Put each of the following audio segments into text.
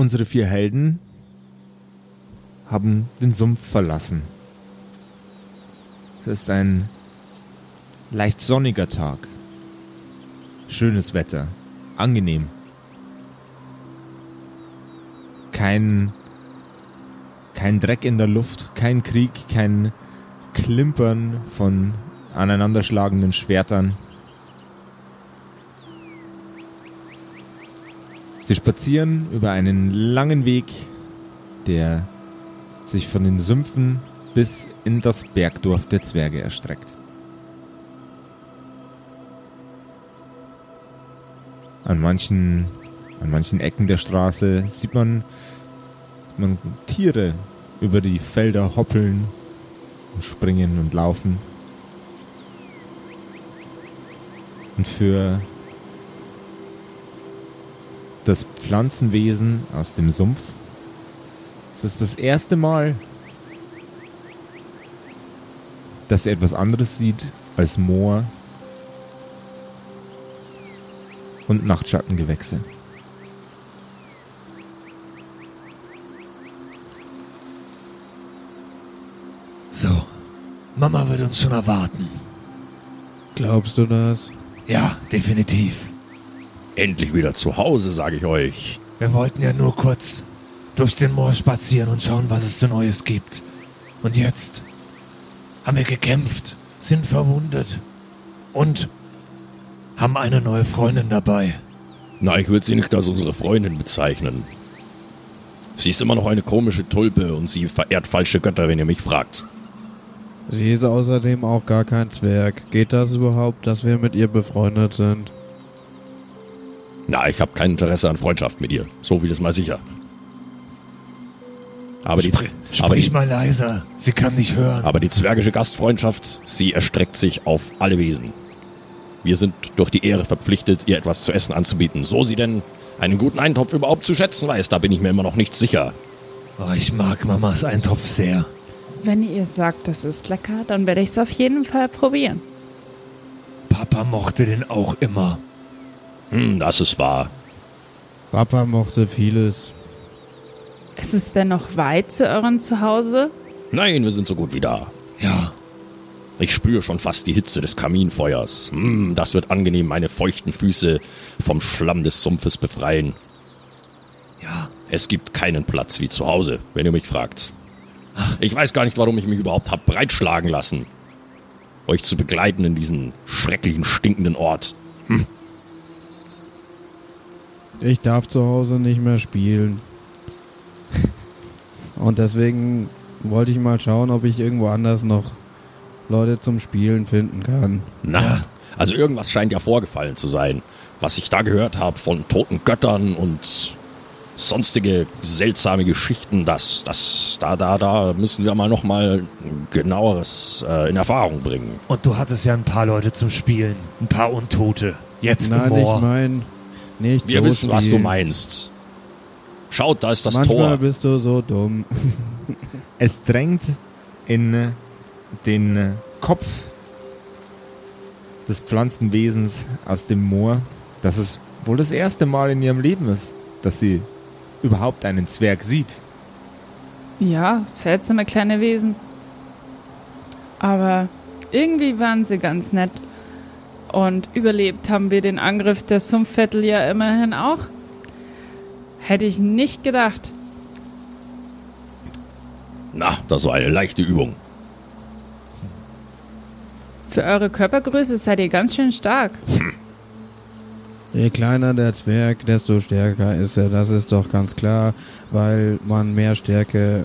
unsere vier Helden haben den Sumpf verlassen. Es ist ein leicht sonniger Tag. Schönes Wetter. Angenehm. Kein, kein Dreck in der Luft, kein Krieg, kein Klimpern von aneinanderschlagenden Schwertern. Sie spazieren über einen langen Weg, der sich von den Sümpfen bis in das Bergdorf der Zwerge erstreckt. An manchen, an manchen Ecken der Straße sieht man, sieht man Tiere über die Felder hoppeln und springen und laufen. Und für das Pflanzenwesen aus dem Sumpf es ist das erste Mal, dass er etwas anderes sieht als Moor und Nachtschattengewächse. So, Mama wird uns schon erwarten. Glaubst du das? Ja, definitiv. Endlich wieder zu Hause, sage ich euch. Wir wollten ja nur kurz durch den Moor spazieren und schauen, was es so Neues gibt. Und jetzt haben wir gekämpft, sind verwundet und haben eine neue Freundin dabei. Na, ich würde sie nicht als unsere Freundin bezeichnen. Sie ist immer noch eine komische Tulpe und sie verehrt falsche Götter, wenn ihr mich fragt. Sie ist außerdem auch gar kein Zwerg. Geht das überhaupt, dass wir mit ihr befreundet sind? Na, ich habe kein Interesse an Freundschaft mit ihr. So viel ist mal sicher. Aber die, Sprich, aber, sprich die, mal leiser, sie kann nicht hören. aber die zwergische Gastfreundschaft, sie erstreckt sich auf alle Wesen. Wir sind durch die Ehre verpflichtet, ihr etwas zu essen anzubieten. So sie denn einen guten Eintopf überhaupt zu schätzen weiß, da bin ich mir immer noch nicht sicher. Oh, ich mag Mamas Eintopf sehr. Wenn ihr sagt, das ist lecker, dann werde ich es auf jeden Fall probieren. Papa mochte den auch immer. Hm, das ist wahr. Papa mochte vieles. Ist es denn noch weit zu eurem Zuhause? Nein, wir sind so gut wie da. Ja, Ich spüre schon fast die Hitze des Kaminfeuers. Hm, das wird angenehm meine feuchten Füße vom Schlamm des Sumpfes befreien. ja. Es gibt keinen Platz wie zu Hause, wenn ihr mich fragt. Ich weiß gar nicht, warum ich mich überhaupt hab breitschlagen lassen. Euch zu begleiten in diesen schrecklichen, stinkenden Ort. Ich darf zu Hause nicht mehr spielen. Und deswegen wollte ich mal schauen, ob ich irgendwo anders noch Leute zum Spielen finden kann. Na, also irgendwas scheint ja vorgefallen zu sein. Was ich da gehört habe von toten Göttern und sonstige seltsame Geschichten, das, das, da, da, da müssen wir mal noch mal genaueres äh, in Erfahrung bringen. Und du hattest ja ein paar Leute zum Spielen. Ein paar Untote. Jetzt Nein, im ich meine nicht Wir so wissen, was du meinst. Schaut, da ist das Manchmal Tor. bist du so dumm. Es drängt in den Kopf des Pflanzenwesens aus dem Moor, dass es wohl das erste Mal in ihrem Leben ist, dass sie überhaupt einen Zwerg sieht. Ja, seltsame kleine Wesen. Aber irgendwie waren sie ganz nett. Und überlebt haben wir den Angriff der Sumpfvettel ja immerhin auch. Hätte ich nicht gedacht. Na, das war eine leichte Übung. Für eure Körpergröße seid ihr ganz schön stark. Je kleiner der Zwerg, desto stärker ist er. Das ist doch ganz klar, weil man mehr Stärke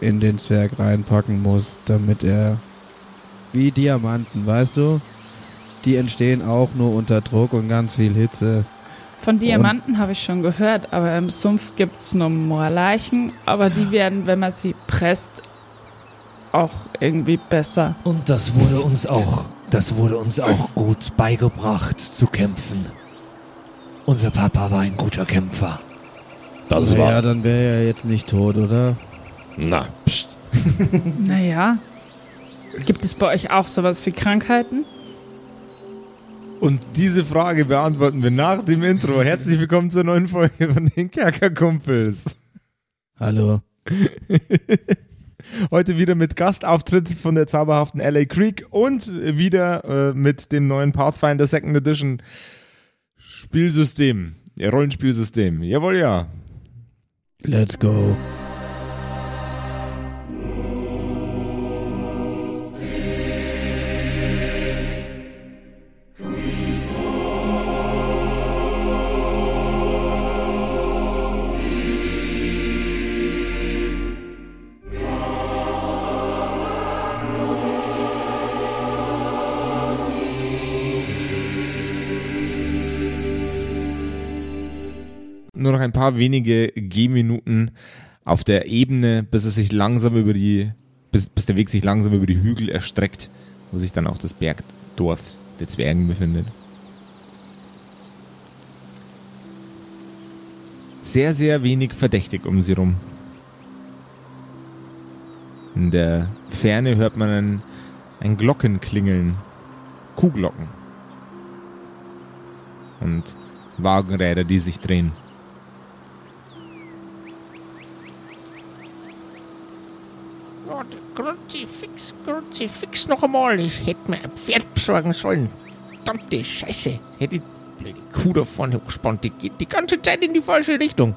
in den Zwerg reinpacken muss, damit er wie Diamanten, weißt du? Die entstehen auch nur unter Druck und ganz viel Hitze. Von Diamanten habe ich schon gehört, aber im Sumpf gibt es nur Moorleichen. Aber die werden, wenn man sie presst, auch irgendwie besser. Und das wurde uns auch, das wurde uns auch gut beigebracht zu kämpfen. Unser Papa war ein guter Kämpfer. Das naja, war. dann wäre er jetzt nicht tot, oder? Na, pst. Naja. Gibt es bei euch auch sowas wie Krankheiten? Und diese Frage beantworten wir nach dem Intro. Herzlich willkommen zur neuen Folge von den Kerkerkumpels. Hallo. Heute wieder mit Gastauftritt von der zauberhaften LA Creek und wieder äh, mit dem neuen Pathfinder Second Edition Spielsystem. Ja, Rollenspielsystem. Jawohl, ja. Let's go. Nur noch ein paar wenige Gehminuten auf der Ebene, bis es sich langsam über die, bis, bis der Weg sich langsam über die Hügel erstreckt, wo sich dann auch das Bergdorf der Zwergen befindet. Sehr, sehr wenig verdächtig um sie rum. In der Ferne hört man ein, ein Glockenklingeln. Kuhglocken. Und Wagenräder, die sich drehen. Kruzifix, Kruzifix noch einmal. Ich hätte mir ein Pferd besorgen sollen. Verdammte Scheiße. Hätte die blöde Kuh da vorne hochgespannt. Die geht die ganze Zeit in die falsche Richtung.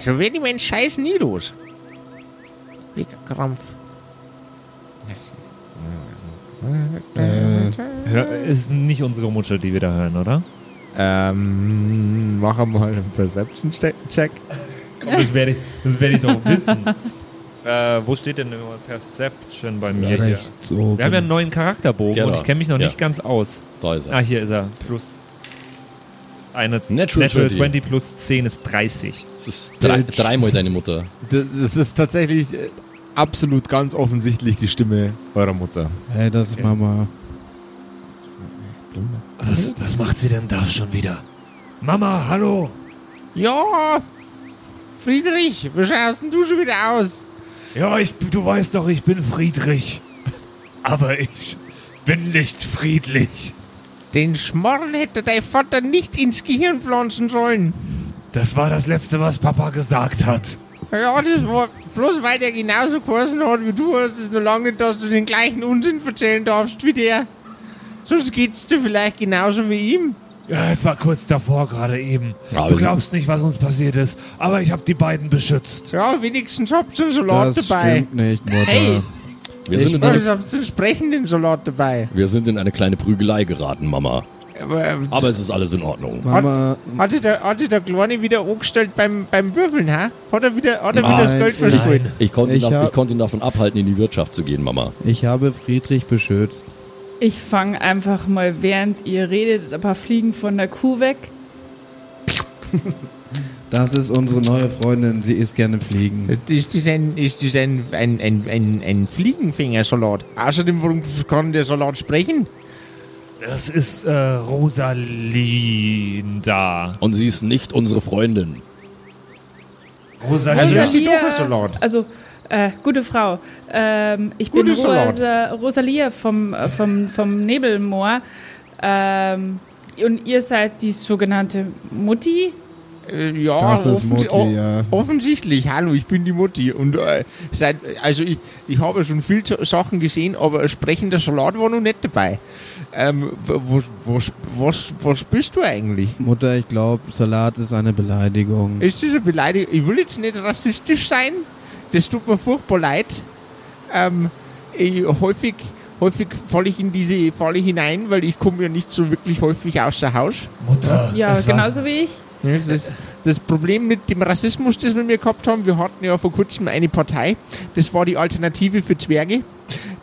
So werde ich meinen Scheiß nie los. Wegen Krampf. Äh, ist nicht unsere Mutter, die wir da hören, oder? Ähm, mach mal einen Perception-Check. Komm, das werde ich, das werd ich doch wissen. äh, wo steht denn immer Perception bei mir hier? oben. Wir haben ja einen neuen Charakterbogen Ja, und ich kenne mich noch Ja. nicht ganz aus. Da ist er. Ah, hier ist er. Plus eine Natural, Natural 20. 20 plus 10 ist 30. Das ist drei, dreimal deine Mutter. Das, ist tatsächlich äh, absolut ganz offensichtlich die Stimme eurer Mutter. Hey, das ist Mama. Was, was macht sie denn da schon wieder? Mama, hallo! Ja, Friedrich, wie schaust denn du schon wieder aus? Ja, ich, du weißt doch, ich bin Friedrich. Aber ich bin nicht friedlich. Den Schmorren hätte dein Vater nicht ins Gehirn pflanzen sollen. Das war das Letzte, was Papa gesagt hat. Ja, das war bloß weil der genauso geheißen hat wie du, hast es noch lange, dass du den gleichen Unsinn erzählen darfst wie der. Sonst geht's dir vielleicht genauso wie ihm. Ja, es war kurz davor gerade eben. Aber du glaubst nicht, was uns passiert ist, aber ich habe die beiden beschützt. Ja, wenigstens habt ihr einen Salat Das dabei. stimmt nicht, Mutter. Hey. Wir sind, in eine, einen sprechenden Salat dabei. wir sind in eine kleine Prügelei geraten, Mama. Aber, äh, Aber es ist alles in Ordnung. Mama, hatte, der, hatte der Kleine wieder angestellt beim, beim Würfeln, ha? Hat er wieder, hat er wieder das Nein, Geld ich- verspielt? Ich konnte, Ich hab- ich konnte ihn davon abhalten, in die Wirtschaft zu gehen, Mama. ich habe Friedrich beschützt. Ich fange einfach mal, während ihr redet, ein paar Fliegen von der Kuh weg. Das ist unsere neue Freundin. Sie isst gerne Fliegen. Ist das ein, ist das ein, ein, ein, ein, ein Fliegenfingersalat? Außerdem, warum kann der Salat sprechen? Das ist äh, Rosalinda. Und sie ist nicht unsere Freundin. Rosalinda. Also, das ist doch ein Rosalia- Salat. Also, äh, gute Frau. Ähm, ich Gute bin. Rosa, Rosalia vom, äh, vom, vom Nebelmoor. Ähm, und ihr seid die sogenannte Mutti. Äh, ja, Das ist offensi- Mutti, o- ja. offensichtlich. Hallo, ich bin die Mutti. Und äh, seit, also ich, ich habe schon viel zu- Sachen gesehen, aber sprechender Salat war noch nicht dabei. Ähm, was, was, was, was bist du eigentlich? Mutter, ich glaube, Salat ist eine Beleidigung. Ist das eine Beleidigung? Ich will jetzt nicht rassistisch sein. Das tut mir furchtbar leid. Ähm, ich, häufig häufig falle ich in diese Falle hinein, weil ich komme ja nicht so wirklich häufig außer Haus. Mutter. Ja, genauso wie ich. Das, ist das Problem mit dem Rassismus, das wir gehabt haben, wir hatten ja vor kurzem eine Partei, das war die Alternative für Zwerge.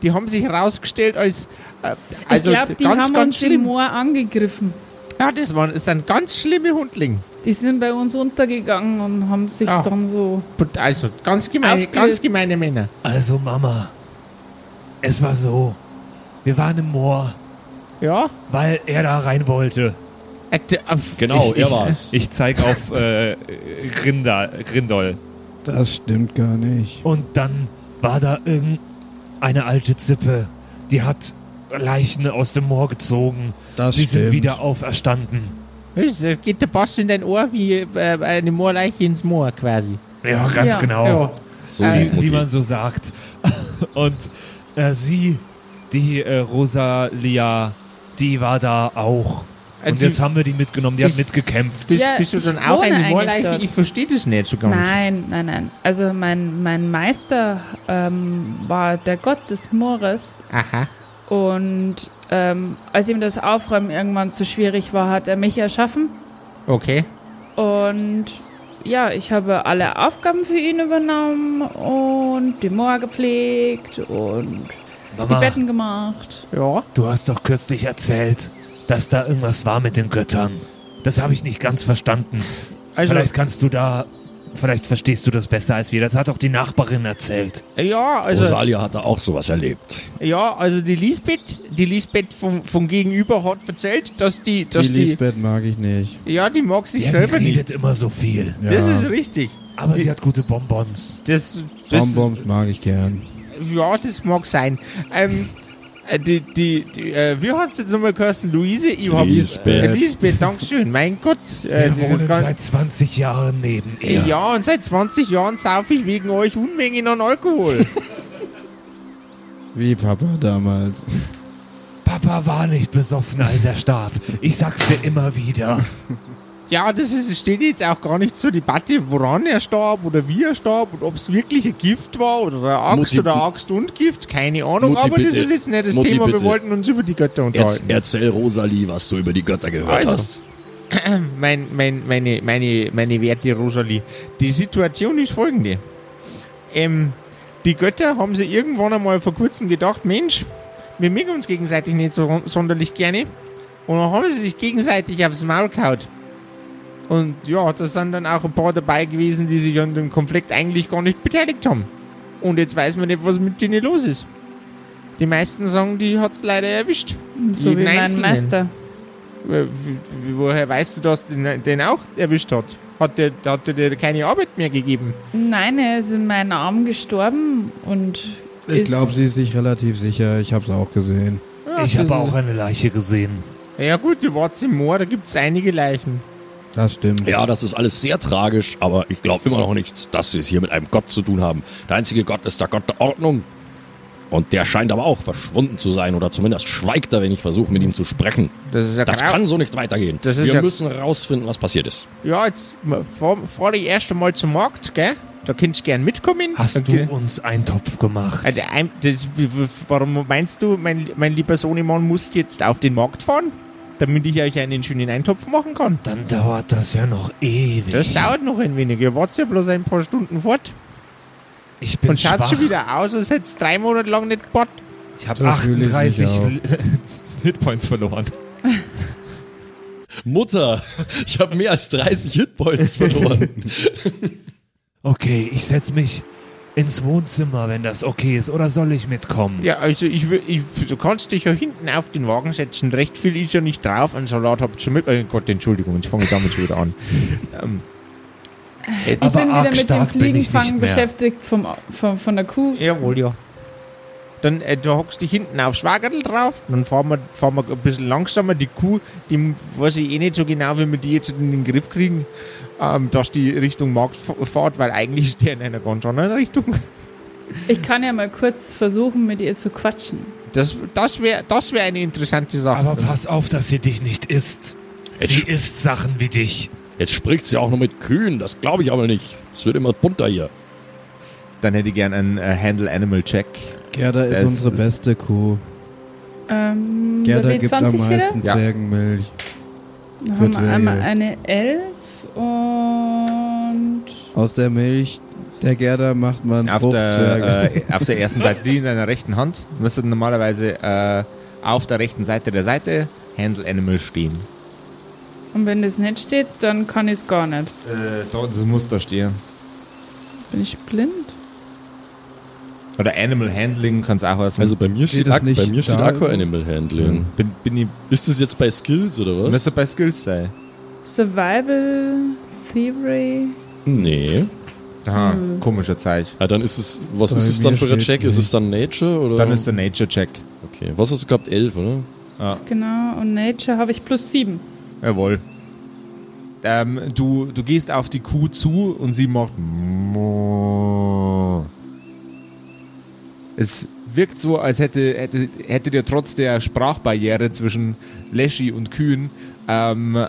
Die haben sich herausgestellt als äh, also ich glaube, die ganz, haben ganz uns im schlimm. Moor angegriffen. Ja, das, waren, das sind ganz schlimme Hundlinge. Die sind bei uns untergegangen und haben sich Ah. dann so. Also ganz gemeine, Aufgelöst. ganz gemeine Männer. Also Mama, es war so. Wir waren im Moor, Ja? weil er da rein wollte. Äh, d- äh, Genau, ich- er war's. Ich zeig auf äh, Grinda, Grindol. Das stimmt gar nicht. Und dann war da irgendeine alte Zippe, die hat Leichen aus dem Moor gezogen Das Sie sind stimmt. wieder auferstanden. Geht der Bass in dein Ohr wie äh, eine Moorleiche ins Moor quasi. Ja, ganz Ja. genau. Ja. So Äh, wie, man so sagt. Und äh, sie, die äh, Rosalia, die war da auch. Äh, Und jetzt haben wir die mitgenommen, die hat Ist- mitgekämpft. Bist, Ja, bist du ich dann auch eine Moorleiche? Ich verstehe das nicht so ganz. Nein, nein, nein. Also mein, mein Meister ähm, war der Gott des Moores Aha. Und ähm, als ihm das Aufräumen irgendwann zu schwierig war, hat er mich erschaffen Okay. und ja, ich habe alle Aufgaben für ihn übernommen und die Moor gepflegt und die Mama, Betten gemacht. Ja. du hast doch kürzlich erzählt, dass da irgendwas war mit den Göttern. Das habe ich nicht ganz verstanden. Also, vielleicht kannst du da, vielleicht verstehst du das besser als wir. Das hat doch die Nachbarin erzählt. ja, also, Rosalia hat da auch sowas erlebt. ja, also die Lisbeth, die Lisbeth vom, vom Gegenüber hat erzählt, dass die, Die dass die, Lisbeth mag ich nicht. ja, die mag sich Ja, die selber redet nicht. immer so viel. Ja. Das ist richtig. Aber sie hat gute Bonbons. Das, das, Bonbons mag ich gern. ja, das mag sein. Ähm, äh, die, die, die äh, wie hast du jetzt nochmal geheißen? Luise? Ich hab Lisbeth. Äh, Lisbeth, Dankeschön. Mein Gott. Äh, Wir wohnen kann- seit 20 Jahren neben ihr. ja, und seit 20 Jahren saufe ich wegen euch Unmengen an Alkohol. Wie Papa damals. Papa war nicht besoffen, als er starb. Ich sag's dir immer wieder. Ja, das ist, steht jetzt auch gar nicht zur Debatte, woran er starb oder wie er starb und ob es wirklich ein Gift war oder eine Axt Mutti, oder Axt und Gift, keine Ahnung, Mutti, aber das bitte. ist jetzt nicht das Mutti, Thema, wir bitte. wollten uns über die Götter Erz, unterhalten. erzähl Rosalie, was du über die Götter gehört Also. hast. Mein, mein, meine, meine, meine werte Rosalie, die Situation ist folgende. Ähm, die Götter haben sich irgendwann einmal vor kurzem gedacht, Mensch, wir mögen uns gegenseitig nicht so sonderlich gerne. Und dann haben sie sich gegenseitig aufs Maul gehauen. Und ja, da sind dann auch ein paar dabei gewesen, die sich an dem Konflikt eigentlich gar nicht beteiligt haben. Und jetzt weiß man nicht, was mit denen los ist. Die meisten sagen, die hat es leider erwischt. So Jeden wie mein Einzelnen. Meister. Äh, Woher weißt du, dass den, den auch erwischt hat? Hat der, hat der dir keine Arbeit mehr gegeben? Nein, er ist in meinen Armen gestorben und Ich glaube, sie ist sich relativ sicher. Ich habe es auch gesehen. Ja, Ich habe auch eine Leiche gesehen. Ja gut, ihr wart im Moor, da gibt es einige Leichen. Das stimmt. Ja, das ist alles sehr tragisch, aber ich glaube immer noch nicht, dass wir es hier mit einem Gott zu tun haben. Der einzige Gott ist der Gott der Ordnung. Und der scheint aber auch verschwunden zu sein oder zumindest schweigt er, wenn ich versuche, mit ihm zu sprechen. Das ist ja Das kann so nicht weitergehen. Das ist wir ja- müssen herausfinden, was passiert ist. Ja, jetzt fahr, fahr ich erst einmal zum Markt, gell? Da könntest du gern mitkommen. Hast Okay. du uns Eintopf gemacht? Also, ein- das, warum meinst du, mein, mein lieber Sohnemann muss jetzt auf den Markt fahren? Damit ich euch einen schönen Eintopf machen kann. Dann dauert das ja noch ewig. Das dauert noch ein wenig. Ihr wart ja bloß ein paar Stunden fort. ich bin Und schaut schwach. schon wieder aus, als hätte es drei Monate lang nicht gebaut. Ich habe So fühl ich mich 38 auch. Hitpoints verloren. Mutter, ich habe mehr als 30 Hitpoints verloren. Okay, ich setz mich ins Wohnzimmer, wenn das okay ist. Oder soll ich mitkommen? Ja, also ich, ich, du kannst dich ja hinten auf den Wagen setzen. Recht viel ist ja nicht drauf. Ein Salat habt ihr schon mit. Oh Gott, Entschuldigung, jetzt fange ich damit schon wieder an. Ähm, äh, Ich Aber bin arg wieder mit dem Fliegenfangen beschäftigt vom, vom, von der Kuh. jawohl, ja. Dann äh, du hockst dich hinten aufs Wagerl drauf, dann fahren wir, fahren wir ein bisschen langsamer. Die Kuh, die weiß ich eh nicht so genau, wie wir die jetzt in den Griff kriegen, ähm, dass die Richtung Markt fährt, weil eigentlich ist der in einer ganz anderen Richtung. Ich kann ja mal kurz versuchen, mit ihr zu quatschen. Das, das wäre das wär eine interessante Sache. Aber pass auf, dass sie dich nicht isst. Jetzt Sie isst Sachen wie dich. Jetzt spricht sie auch noch mit Kühen, das glaube ich aber nicht. Es wird immer bunter hier. Dann hätte ich gern einen äh, Handle Animal Check. Gerda ist Das unsere ist- beste Kuh. Ähm, Gerda gibt am W20 wieder? meisten Ja. Zwergenmilch. Dann haben wir Zwerge. einmal eine 11 und Aus der Milch der Gerda macht man Auf der, äh, auf der ersten Seite, die in deiner rechten Hand, müsste normalerweise äh, auf der rechten Seite der Seite Handle Animal stehen. Und wenn das nicht steht, dann kann ich es gar nicht. Äh, das muss da stehen. Bin ich blind? Oder Animal Handling kann es auch heißen. Also bei mir Steht steht, es Ak nicht bei mir steht? Aqua Animal Handling. bin, bin ich, Ist das jetzt bei Skills oder was? müsste bei Skills sein. Survival, Theory. Nee. Aha, Hm. komischer Zeichen. Ah, dann ist es, was Bei ist es dann für ein Check? Ist es dann Nature oder? Dann ist der Nature Check. okay. Was hast du gehabt? Elf, oder? Genau. und Nature habe ich plus sieben. Jawohl. Ähm, du, du gehst auf die Kuh zu und sie macht. Es wirkt so, als hätte, hätte, hättet ihr trotz der Sprachbarriere zwischen Leschi und Kühen ähm,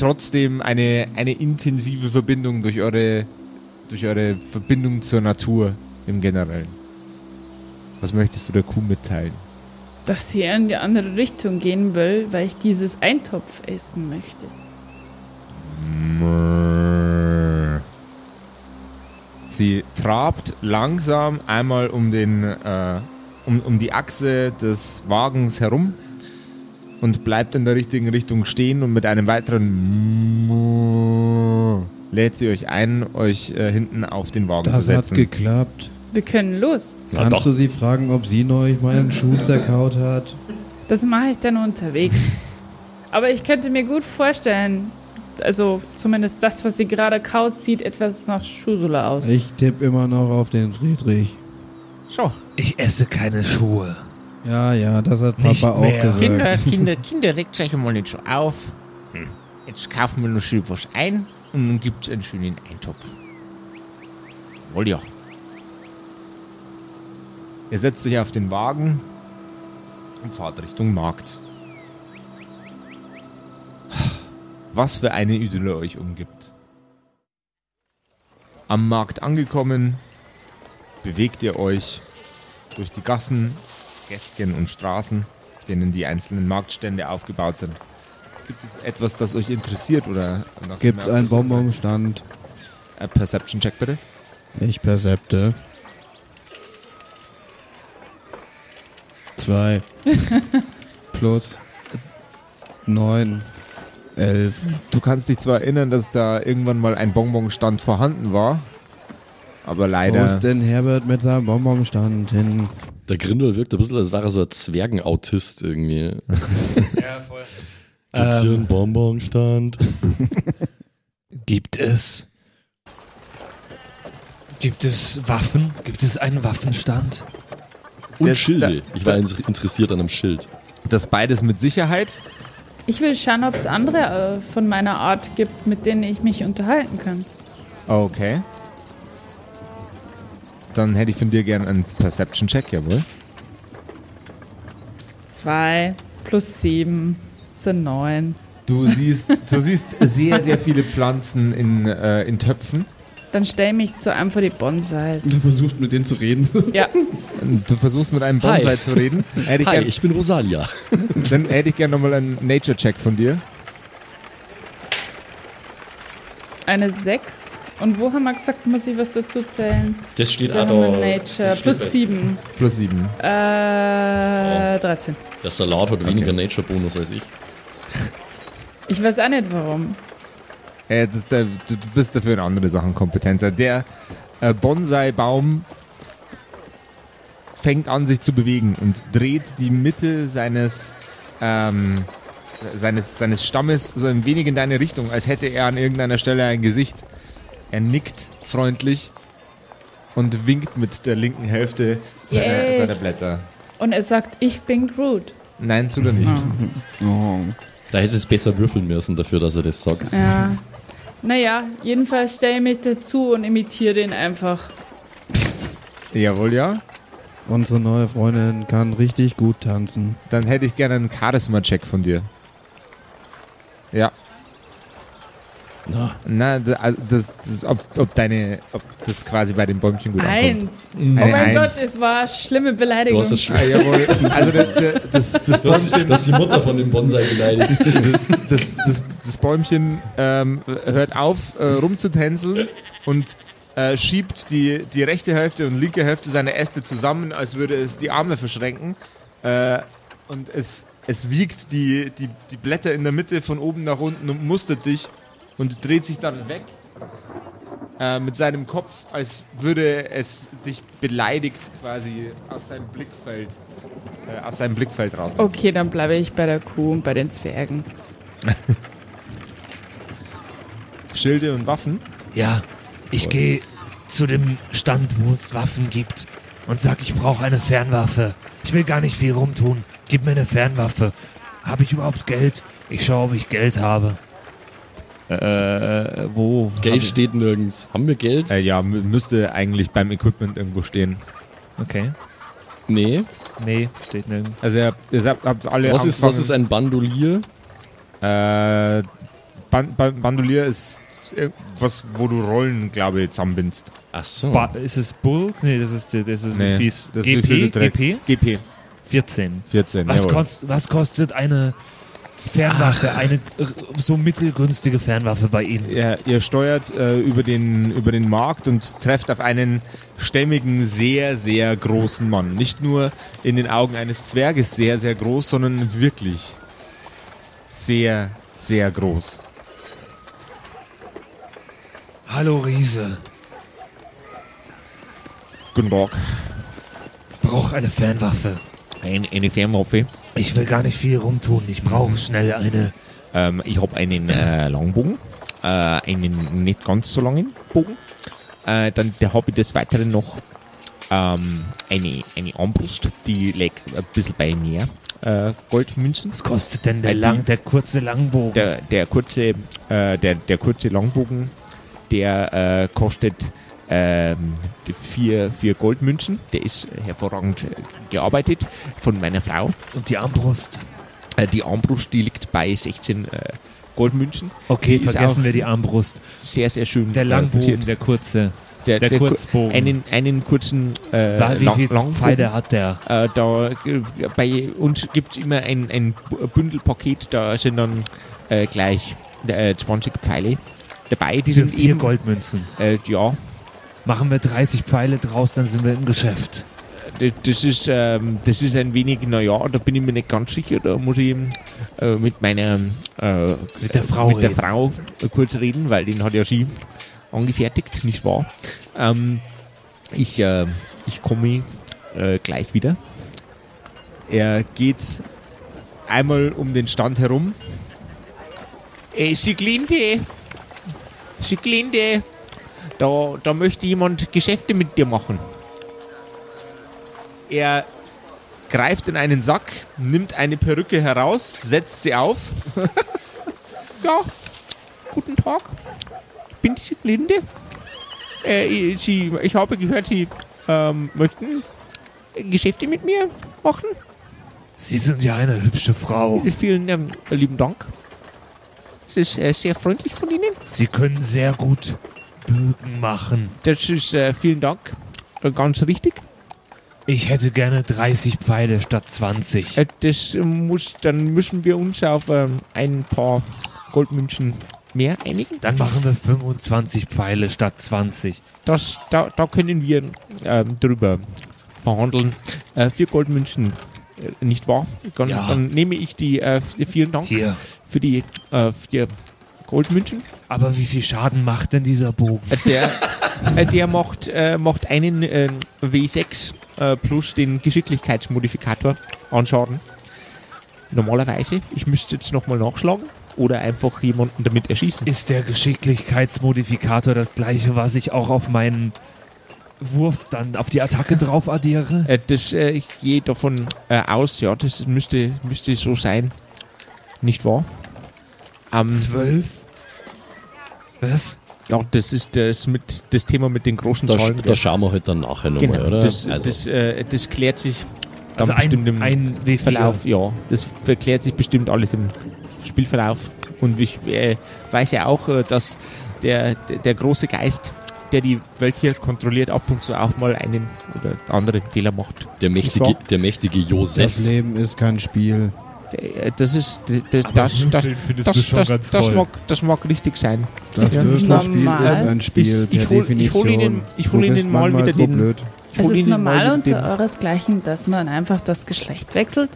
trotzdem eine, eine intensive Verbindung durch eure, durch eure Verbindung zur Natur im Generellen. Was möchtest du der Kuh mitteilen? Dass sie in die andere Richtung gehen will, weil ich dieses Eintopf essen möchte. Sie trabt langsam einmal um, den, äh, um, um die Achse des Wagens herum und bleibt in der richtigen Richtung stehen und mit einem weiteren lädt sie euch ein, euch äh, hinten auf den Wagen zu Das hat setzen. geklappt. Wir können los. Na Kannst doch. du sie fragen, ob sie neulich meinen Schuh zerkaut hat? Das mache ich dann unterwegs. Aber ich könnte mir gut vorstellen, also zumindest das, was sie gerade kaut, sieht etwas nach Schusula aus. Ich tippe immer noch auf den Friedrich. So, Ich esse keine Schuhe. Ja, ja, das hat Nicht Papa auch mehr. gesagt. Kinder, Kinder, Kinder, regt euch mal nicht so auf. Hm. Jetzt kaufen wir noch schön was ein und dann gibt's einen schönen Eintopf. Wohl ja. Ihr setzt euch auf den Wagen und fahrt Richtung Markt. Was für eine Idylle euch umgibt. Am Markt angekommen, bewegt ihr euch durch die Gassen, Gässchen und Straßen, auf denen die einzelnen Marktstände aufgebaut sind. Gibt es etwas, das euch interessiert oder ihr auf einen Bonbonstand? Äh, Perception Check bitte. Ich persepte. Zwei. Plus. Neun. Elf. Du kannst dich zwar erinnern, dass da irgendwann mal ein Bonbonstand vorhanden war, aber Wo leider. ist denn Herbert mit seinem Bonbonstand hin? Der Grindel wirkt ein bisschen, als wäre er so ein Zwergenautist irgendwie. Ja, voll. Gibt's hier Ähm, einen Bonbonstand? Gibt es. Gibt es Waffen? Gibt es einen Waffenstand? Und Der- Schilde. da- Ich war interessiert an einem Schild. Das beides mit Sicherheit. Ich will schauen, ob es andere äh, von meiner Art gibt, mit denen ich mich unterhalten kann. Okay. Dann hätte ich von dir gern einen Perception Check, jawohl. Zwei plus sieben sind neun. Du siehst, du siehst sehr, sehr viele Pflanzen in, äh, in Töpfen. Dann stell mich zu einem von die Bonsais. Du versuchst mit denen zu reden. Ja, Du versuchst mit einem Bonsai Hi. zu reden. Hätte ich Hi, gern, ich bin Rosalia. dann hätte ich gern nochmal einen Nature Check von dir. eine sechs. Und wo haben wir gesagt, muss ich was dazu zählen? Das steht auch da. Nature. Plus bei- sieben. Plus sieben. Äh, 13. Der Salat hat weniger Nature-Bonus als ich. Ich weiß auch nicht warum. Äh, der, du, du bist dafür in andere Sachen kompetenter. Der äh, Bonsai-Baum fängt an, sich zu bewegen und dreht die Mitte seines, ähm, seines, seines Stammes so ein wenig in deine Richtung, als hätte er an irgendeiner Stelle ein Gesicht. Er nickt freundlich und winkt mit der linken Hälfte seiner, seiner Blätter. Und er sagt, ich bin Groot. Nein, tut er nicht. Oh. Da hätte es besser würfeln müssen dafür, dass er das sagt. Ja. Naja, jedenfalls stelle ich mich dazu und imitiere den einfach. Jawohl, ja. Unsere neue Freundin kann richtig gut tanzen. Dann hätte ich gerne einen Charisma-Check von dir. Ja. Na, Na, also das, das, ob, ob deine, ob das quasi bei den Bäumchen gut ankommt. Eins. Oh Eine mein Eins. Gott, es war eine schlimme du Beleidigung. hast das schon. Ah, jawohl. Also das, das, Das, Bäumchen, das ist die Mutter von dem Bonsai beleidigt. das, das, das Bäumchen ähm, hört auf, äh, rumzutänzeln und äh, schiebt die, die rechte Hälfte und linke Hälfte seiner Äste zusammen, als würde es die Arme verschränken. Äh, und es, es wiegt die, die, die Blätter in der Mitte von oben nach unten und mustert dich und dreht sich dann weg äh, mit seinem Kopf, als würde es dich beleidigt quasi aus seinem Blickfeld, äh, aus seinem Blickfeld raus. Okay, dann bleibe ich bei der Kuh und bei den Zwergen. Schilde und Waffen. Ja, ich gehe zu dem Stand, wo es Waffen gibt und sag, ich brauche eine Fernwaffe. Ich will gar nicht viel rumtun. Gib mir eine Fernwaffe. Habe ich überhaupt Geld? Ich schaue, ob ich Geld habe. Äh, wo? Hab Geld steht nirgends. Haben wir Geld? Äh, ja, mü- müsste eigentlich beim Equipment irgendwo stehen. Okay. nee. Nee, steht nirgends. Also ihr, ihr habt habt's alle Was ist, was ist ein Bandolier? Äh, Ban Ban Bandolier ist was, wo du Rollen, glaube ich, zusammenbindst. Ach so. Ba ist es Bull? Nee, das ist, das ist Nee, wie fies. das ist wie viel GP? GP? GP 14. 14. Was, jawohl. kost, was kostet eine Fernwaffe, eine äh, so mittelgünstige Fernwaffe bei Ihnen? Ihr, ihr steuert äh, über, den, über den Markt und trefft auf einen stämmigen, sehr, sehr großen Mann. Nicht nur in den Augen eines Zwerges sehr, sehr groß, sondern wirklich sehr, sehr groß. Hallo Riese, Guten Tag. brauche eine Fernwaffe. Ein, eine Fernwaffe. Ich will gar nicht viel rumtun. Ich brauche schnell eine. Ähm, ich habe einen äh, Langbogen, äh, einen nicht ganz so langen Bogen. Äh, dann habe ich des Weiteren noch ähm, eine, eine Armbrust, die liegt ein bisschen bei mehr äh, Goldmünzen. Was kostet denn der, Äh, lang, der kurze Langbogen? Der, der, kurze, äh, der, der kurze Langbogen, der äh, kostet ähm, die vier, vier Goldmünzen. Der ist hervorragend äh, gearbeitet von meiner Frau. Und die Armbrust? Äh, die Armbrust, die liegt bei 16 äh, Goldmünzen. Okay, Die vergessen wir die Armbrust. Sehr, sehr schön. Der äh, Langbogen, der kurze. der, der ku- Kurzbogen. Einen, einen kurzen äh, wie Lang- viele Langbogen. Pfeile hat der? Äh, da, äh, bei uns gibt es immer ein, ein Bündelpaket, da sind dann äh, gleich äh, 20 Pfeile dabei. Die sind vier eben, Goldmünzen. äh, ja, Machen wir 30 Pfeile draus, dann sind wir im Geschäft. das ist, ähm, das ist ein wenig, naja, da bin ich mir nicht ganz sicher, da muss ich äh, mit meiner äh, Mit der Frau mit der reden. Frau äh, kurz reden, weil den hat ja sie angefertigt, nicht wahr? Ähm, ich, äh, ich komme äh, gleich wieder. Er geht einmal um den Stand herum. Äh, Siglinde, Siglinde, da, da möchte jemand Geschäfte mit dir machen. Er greift in einen Sack, nimmt eine Perücke heraus, setzt sie auf. ja, guten Tag. Ich bin die Siglinde. Äh, Sie, ich habe gehört, Sie ähm, möchten Geschäfte mit mir machen. Sie sind ja eine hübsche Frau. Vielen ähm, lieben Dank. Es ist äh, sehr freundlich von Ihnen. Sie können sehr gut Bögen machen. Das ist äh, vielen Dank. Ganz richtig. Ich hätte gerne 30 Pfeile statt 20. Äh, das muss, dann müssen wir uns auf ähm, ein paar Goldmünzen mehr einigen. Dann machen wir 25 Pfeile statt 20. Das, da, da können wir ähm, drüber verhandeln. Äh, vier Goldmünzen, äh, nicht wahr? Dann, Ja. dann nehme ich die, äh, vielen Dank Hier. für die äh, vier Goldmünzen. Aber wie viel Schaden macht denn dieser Bogen? Äh, der, äh, der macht, äh, macht einen äh, W6 äh, plus den Geschicklichkeitsmodifikator an Schaden. Normalerweise. Ich müsste jetzt nochmal nachschlagen oder einfach jemanden damit erschießen. Ist der Geschicklichkeitsmodifikator das gleiche, was ich auch auf meinen Wurf dann auf die Attacke drauf addiere? Äh, das, äh, ich gehe davon äh, aus, ja, das müsste, müsste so sein. Nicht wahr? Ähm, 12? Was? ja, das ist das, mit, das Thema mit den großen Da, Zahlen. da schauen wir halt dann nachher nochmal, genau, oder? das, also, das, äh, das klärt sich dann Also bestimmt im ein, ein W4. Verlauf. Ja, das verklärt sich bestimmt alles im Spielverlauf. Und ich äh, weiß ja auch, äh, dass der, der, große Geist, der die Welt hier kontrolliert, ab und zu auch mal einen oder anderen Fehler macht. der, mächtige, der mächtige Josef. Das Leben ist kein Spiel. Äh, Das ist das, das, das, das, ganz das, toll. mag, das mag richtig sein. Das Ist es Würfelspiel normal? ist ein Spiel Ich- ich per hol- ich hol Definition. Ihnen- ich hol Ihnen mal wieder so den- blöd. Ich Es ist normal unter euresgleichen, dass man einfach das Geschlecht wechselt.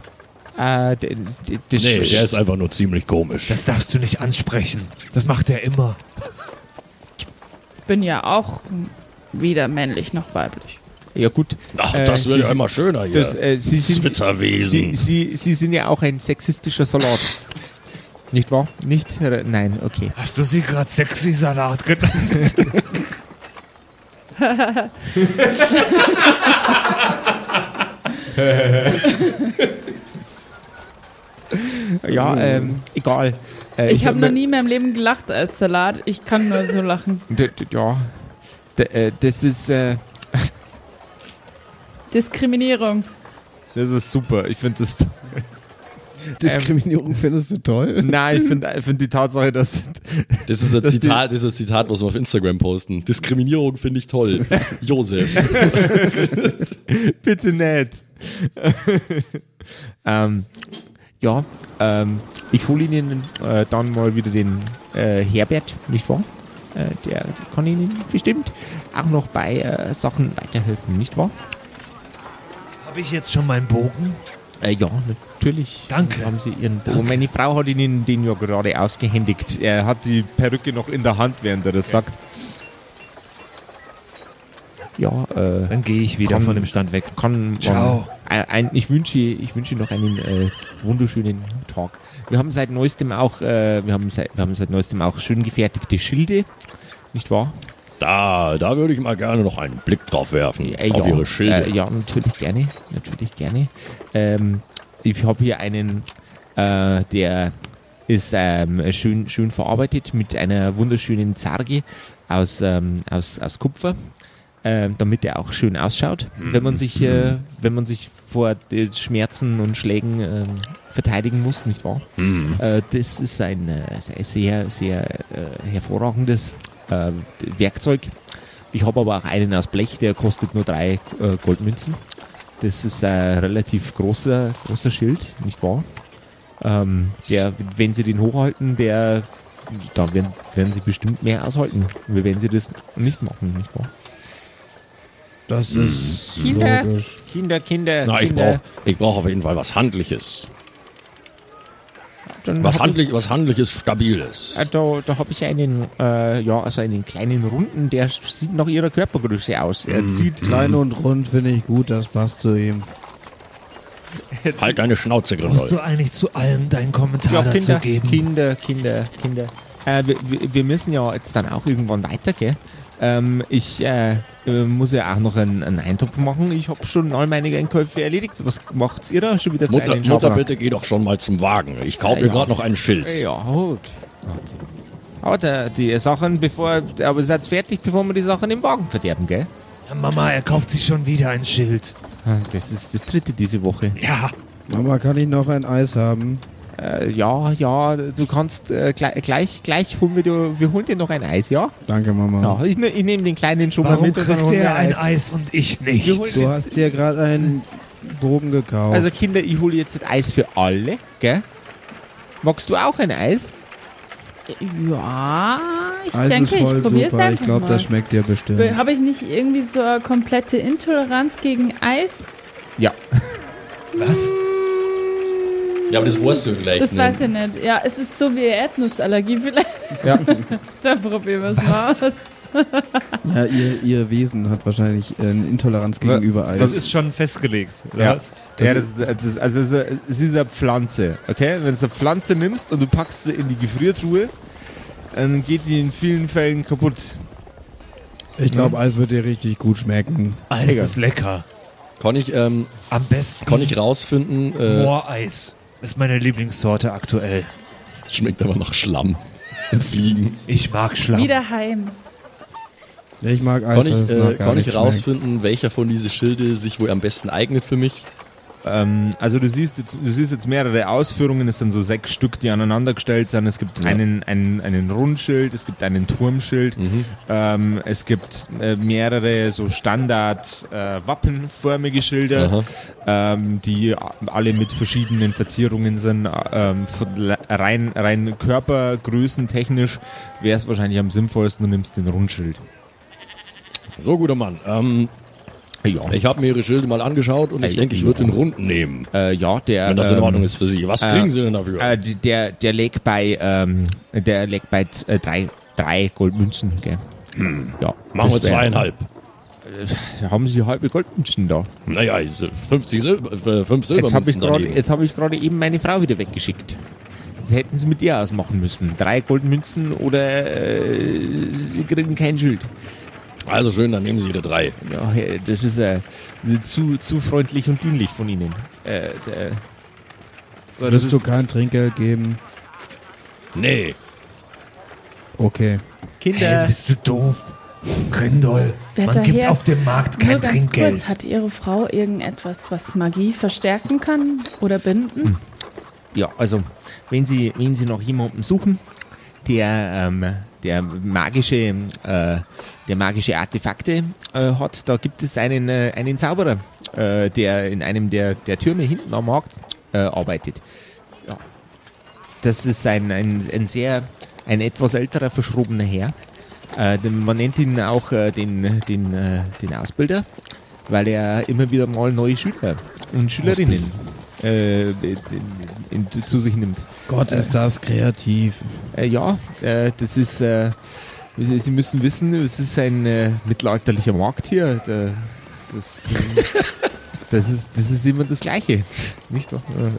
Äh, das Nee, der ist einfach nur ziemlich komisch. Das darfst du nicht ansprechen. Das macht er immer. Bin ja auch weder männlich noch weiblich. Ja gut. Ach, Äh, das wird Sie- ja immer schöner hier. Das, äh, Sie, sind, Zwitterwesen. Sie, Sie, Sie sind ja auch ein sexistischer Salat. Nicht wahr? Nicht? äh, Nein, okay. Hast du sie gerade sexy Salat genannt? Ja, ähm, egal. Äh, Ich habe hab noch nie in meinem Leben gelacht als Salat. Ich kann nur so lachen. D- Ja, D- äh, das ist, äh, Diskriminierung. das ist super. Ich finde das. Diskriminierung findest du toll? Nein, ich finde find die Tatsache, dass. Das ist ein Zitat, das ist ein Zitat, was wir auf Instagram posten. Diskriminierung finde ich toll. Josef. Bitte nicht. ähm, ja, ähm, ich hole Ihnen äh, dann mal wieder den äh, Herbert, nicht wahr? Äh, der kann Ihnen bestimmt auch noch bei äh, Sachen weiterhelfen, nicht wahr? Habe ich jetzt schon meinen Bogen? Äh, ja, natürlich. Danke. Haben Sie Ihren Bogen. Meine Frau hat Ihnen den ja gerade ausgehändigt. Er hat die Perücke noch in der Hand, während er das sagt. Ja, äh, Dann gehe ich wieder Komm. von dem Stand weg. kann Ciao. Ein, ein, ich wünsche ich wünsche noch einen äh, wunderschönen Tag. Wir haben seit neuestem auch äh, wir haben seit, wir haben seit neuestem auch schön gefertigte Schilde, nicht wahr? Da, da würde ich mal gerne noch einen Blick drauf werfen. Äh, auf ja, Ihre Schilde. Äh, ja, natürlich gerne, natürlich gerne. Ähm, ich habe hier einen, äh, der ist ähm, schön, schön verarbeitet mit einer wunderschönen Zarge aus, ähm, aus, aus Kupfer, ähm, damit er auch schön ausschaut, wenn man sich, äh, wenn man sich vor den Schmerzen und Schlägen ähm, verteidigen muss, nicht wahr? Mhm. Äh, das ist ein äh, sehr, sehr, äh, hervorragendes äh, Werkzeug. Ich habe aber auch einen aus Blech, der kostet nur drei äh, Goldmünzen. Das ist ein relativ großer, großer Schild, nicht wahr? Ähm, der, wenn sie den hochhalten, der, da werden, werden sie bestimmt mehr aushalten, wie wenn sie das nicht machen, nicht wahr? Das ist Kinder. logisch. Kinder, Kinder, Na, ich Kinder. brauche ich brauch auf jeden Fall was Handliches. Dann Was, handlich, was Handliches, Stabiles. Äh, Da, da habe ich einen, äh, ja, also einen kleinen Runden, der sieht nach ihrer Körpergröße aus. Er zieht Klein und rund finde ich gut, das passt zu ihm. Halt deine Schnauze, Musst Grindel. du eigentlich zu allem deinen Kommentar ja, dazu Kinder, geben? Kinder, Kinder, Kinder. Äh, wir, wir- wir müssen ja jetzt dann auch irgendwann weiter, gell? Ähm, ich äh, äh, muss ja auch noch einen, einen Eintopf machen. Ich habe schon all meine Einkäufe erledigt. Was macht's ihr da schon wieder für Mutter, einen Mutter, bitte geh doch schon mal zum Wagen. Ich kaufe Ja, ja. gerade noch einen Schild. Ja, gut. Aber der, die Sachen, bevor, aber ihr seid fertig, bevor wir die Sachen im Wagen verderben, gell? Ja, Mama, er kauft sich schon wieder ein Schild. Ah, Das ist das dritte diese Woche. Ja, Mama, kann ich noch ein Eis haben? Äh, ja, ja, du kannst äh, gleich, gleich, gleich holen wir, dir- wir holen dir noch ein Eis, ja? Danke, Mama. Ja, ich, ne- ich nehme den kleinen schon mal warum mit und dann kriegt holen wir er ein Eis. Eis und ich nicht? Holen Du hast dir gerade einen Bogen gekauft. Also Kinder, ich hole jetzt das Eis für alle, gell? Magst du auch ein Eis? Ja, ich Eis denke, ist voll ich probiere es super. einfach Ich glaube, mal. das schmeckt dir bestimmt. Habe ich nicht irgendwie so eine komplette Intoleranz gegen Eis? Ja. Was? Ja, aber das weißt du vielleicht Das nicht. weiß ich nicht. Ja, es ist so wie Erdnussallergie vielleicht. Ja. da probieren wir es mal aus. Ja, ihr, ihr Wesen hat wahrscheinlich äh, eine Intoleranz gegenüber Eis. Das ist schon festgelegt. oder Ja. was? ja das, das, also es ist, es ist eine Pflanze, okay? Wenn du eine Pflanze nimmst und du packst sie in die Gefriertruhe, dann geht die in vielen Fällen kaputt. ich glaube, Eis wird dir richtig gut schmecken. Eis Egal. ist lecker. Kann ich, ähm, Am besten kann ich rausfinden, äh, Mooreis. Ist meine Lieblingssorte aktuell. schmeckt aber nach Schlamm und Fliegen. Ich mag Schlamm. Wieder heim. Ich mag Eis, Kann ich, äh, kann nicht ich schmeckt. rausfinden, welcher von diesen Schilde sich wohl am besten eignet für mich? Ähm, also du siehst, jetzt, du siehst jetzt mehrere Ausführungen, es sind so sechs Stück, die aneinander gestellt sind. Es gibt Ja. einen, einen, einen Rundschild, es gibt einen Turmschild, ähm, es gibt äh, mehrere so Standard äh, wappenförmige Schilder, ähm, die alle mit verschiedenen Verzierungen sind. Ähm, rein, rein Körpergrößen technisch wäre es wahrscheinlich am sinnvollsten, du nimmst den Rundschild. So, guter Mann. Ähm, Ja, ich habe mir Ihre Schilde mal angeschaut und ich Äh, denke, ich ja. würde den runden nehmen, äh, ja der. wenn das in ähm, Ordnung ist für Sie. Was äh, kriegen Sie denn dafür? Äh, der, der legt bei, ähm, der legt bei äh, drei, drei Goldmünzen, gell? Ja, Hm. Machen wir zweieinhalb. Haben sie halbe Goldmünzen da. Naja, 50 Silber, äh, fünf Jetzt habe ich Silbermünzen gerade hab ich gerade eben meine Frau wieder weggeschickt. Das hätten sie mit ihr ausmachen müssen. Drei Goldmünzen oder sie kriegen kein Schild. Also schön, dann nehmen Sie Ihre drei. Ja, äh, das ist äh, zu, zu freundlich und dienlich von ihnen. Äh, der, Solltest du kein Trinkgeld geben? Nee. Okay. Hey, Kinder, bist du doof? Grindol, man gibt auf dem Markt Nur kein ganz Trinkgeld. kurz, hat Ihre Frau irgendetwas, was Magie verstärken kann oder binden? ja, also, wenn Sie, wenn Sie noch jemanden suchen, der, ähm, der magische, äh, der magische Artefakte äh, hat, da gibt es einen, äh, einen Zauberer, äh, der in einem der, der Türme hinten am Markt äh, arbeitet. Ja. Das ist ein, ein, ein sehr, ein etwas älterer, verschrobener Herr. Äh, man nennt ihn auch den, den, den Ausbilder, weil er immer wieder mal neue Schüler und Schülerinnen äh, in, in, zu sich nimmt. Gott, ist das kreativ. Äh, ja, äh, das ist, äh, Sie Sie müssen wissen, es ist ein äh, mittelalterlicher Markt hier. Da, das, äh, das, ist, das ist immer das Gleiche. Nicht wahr? Äh,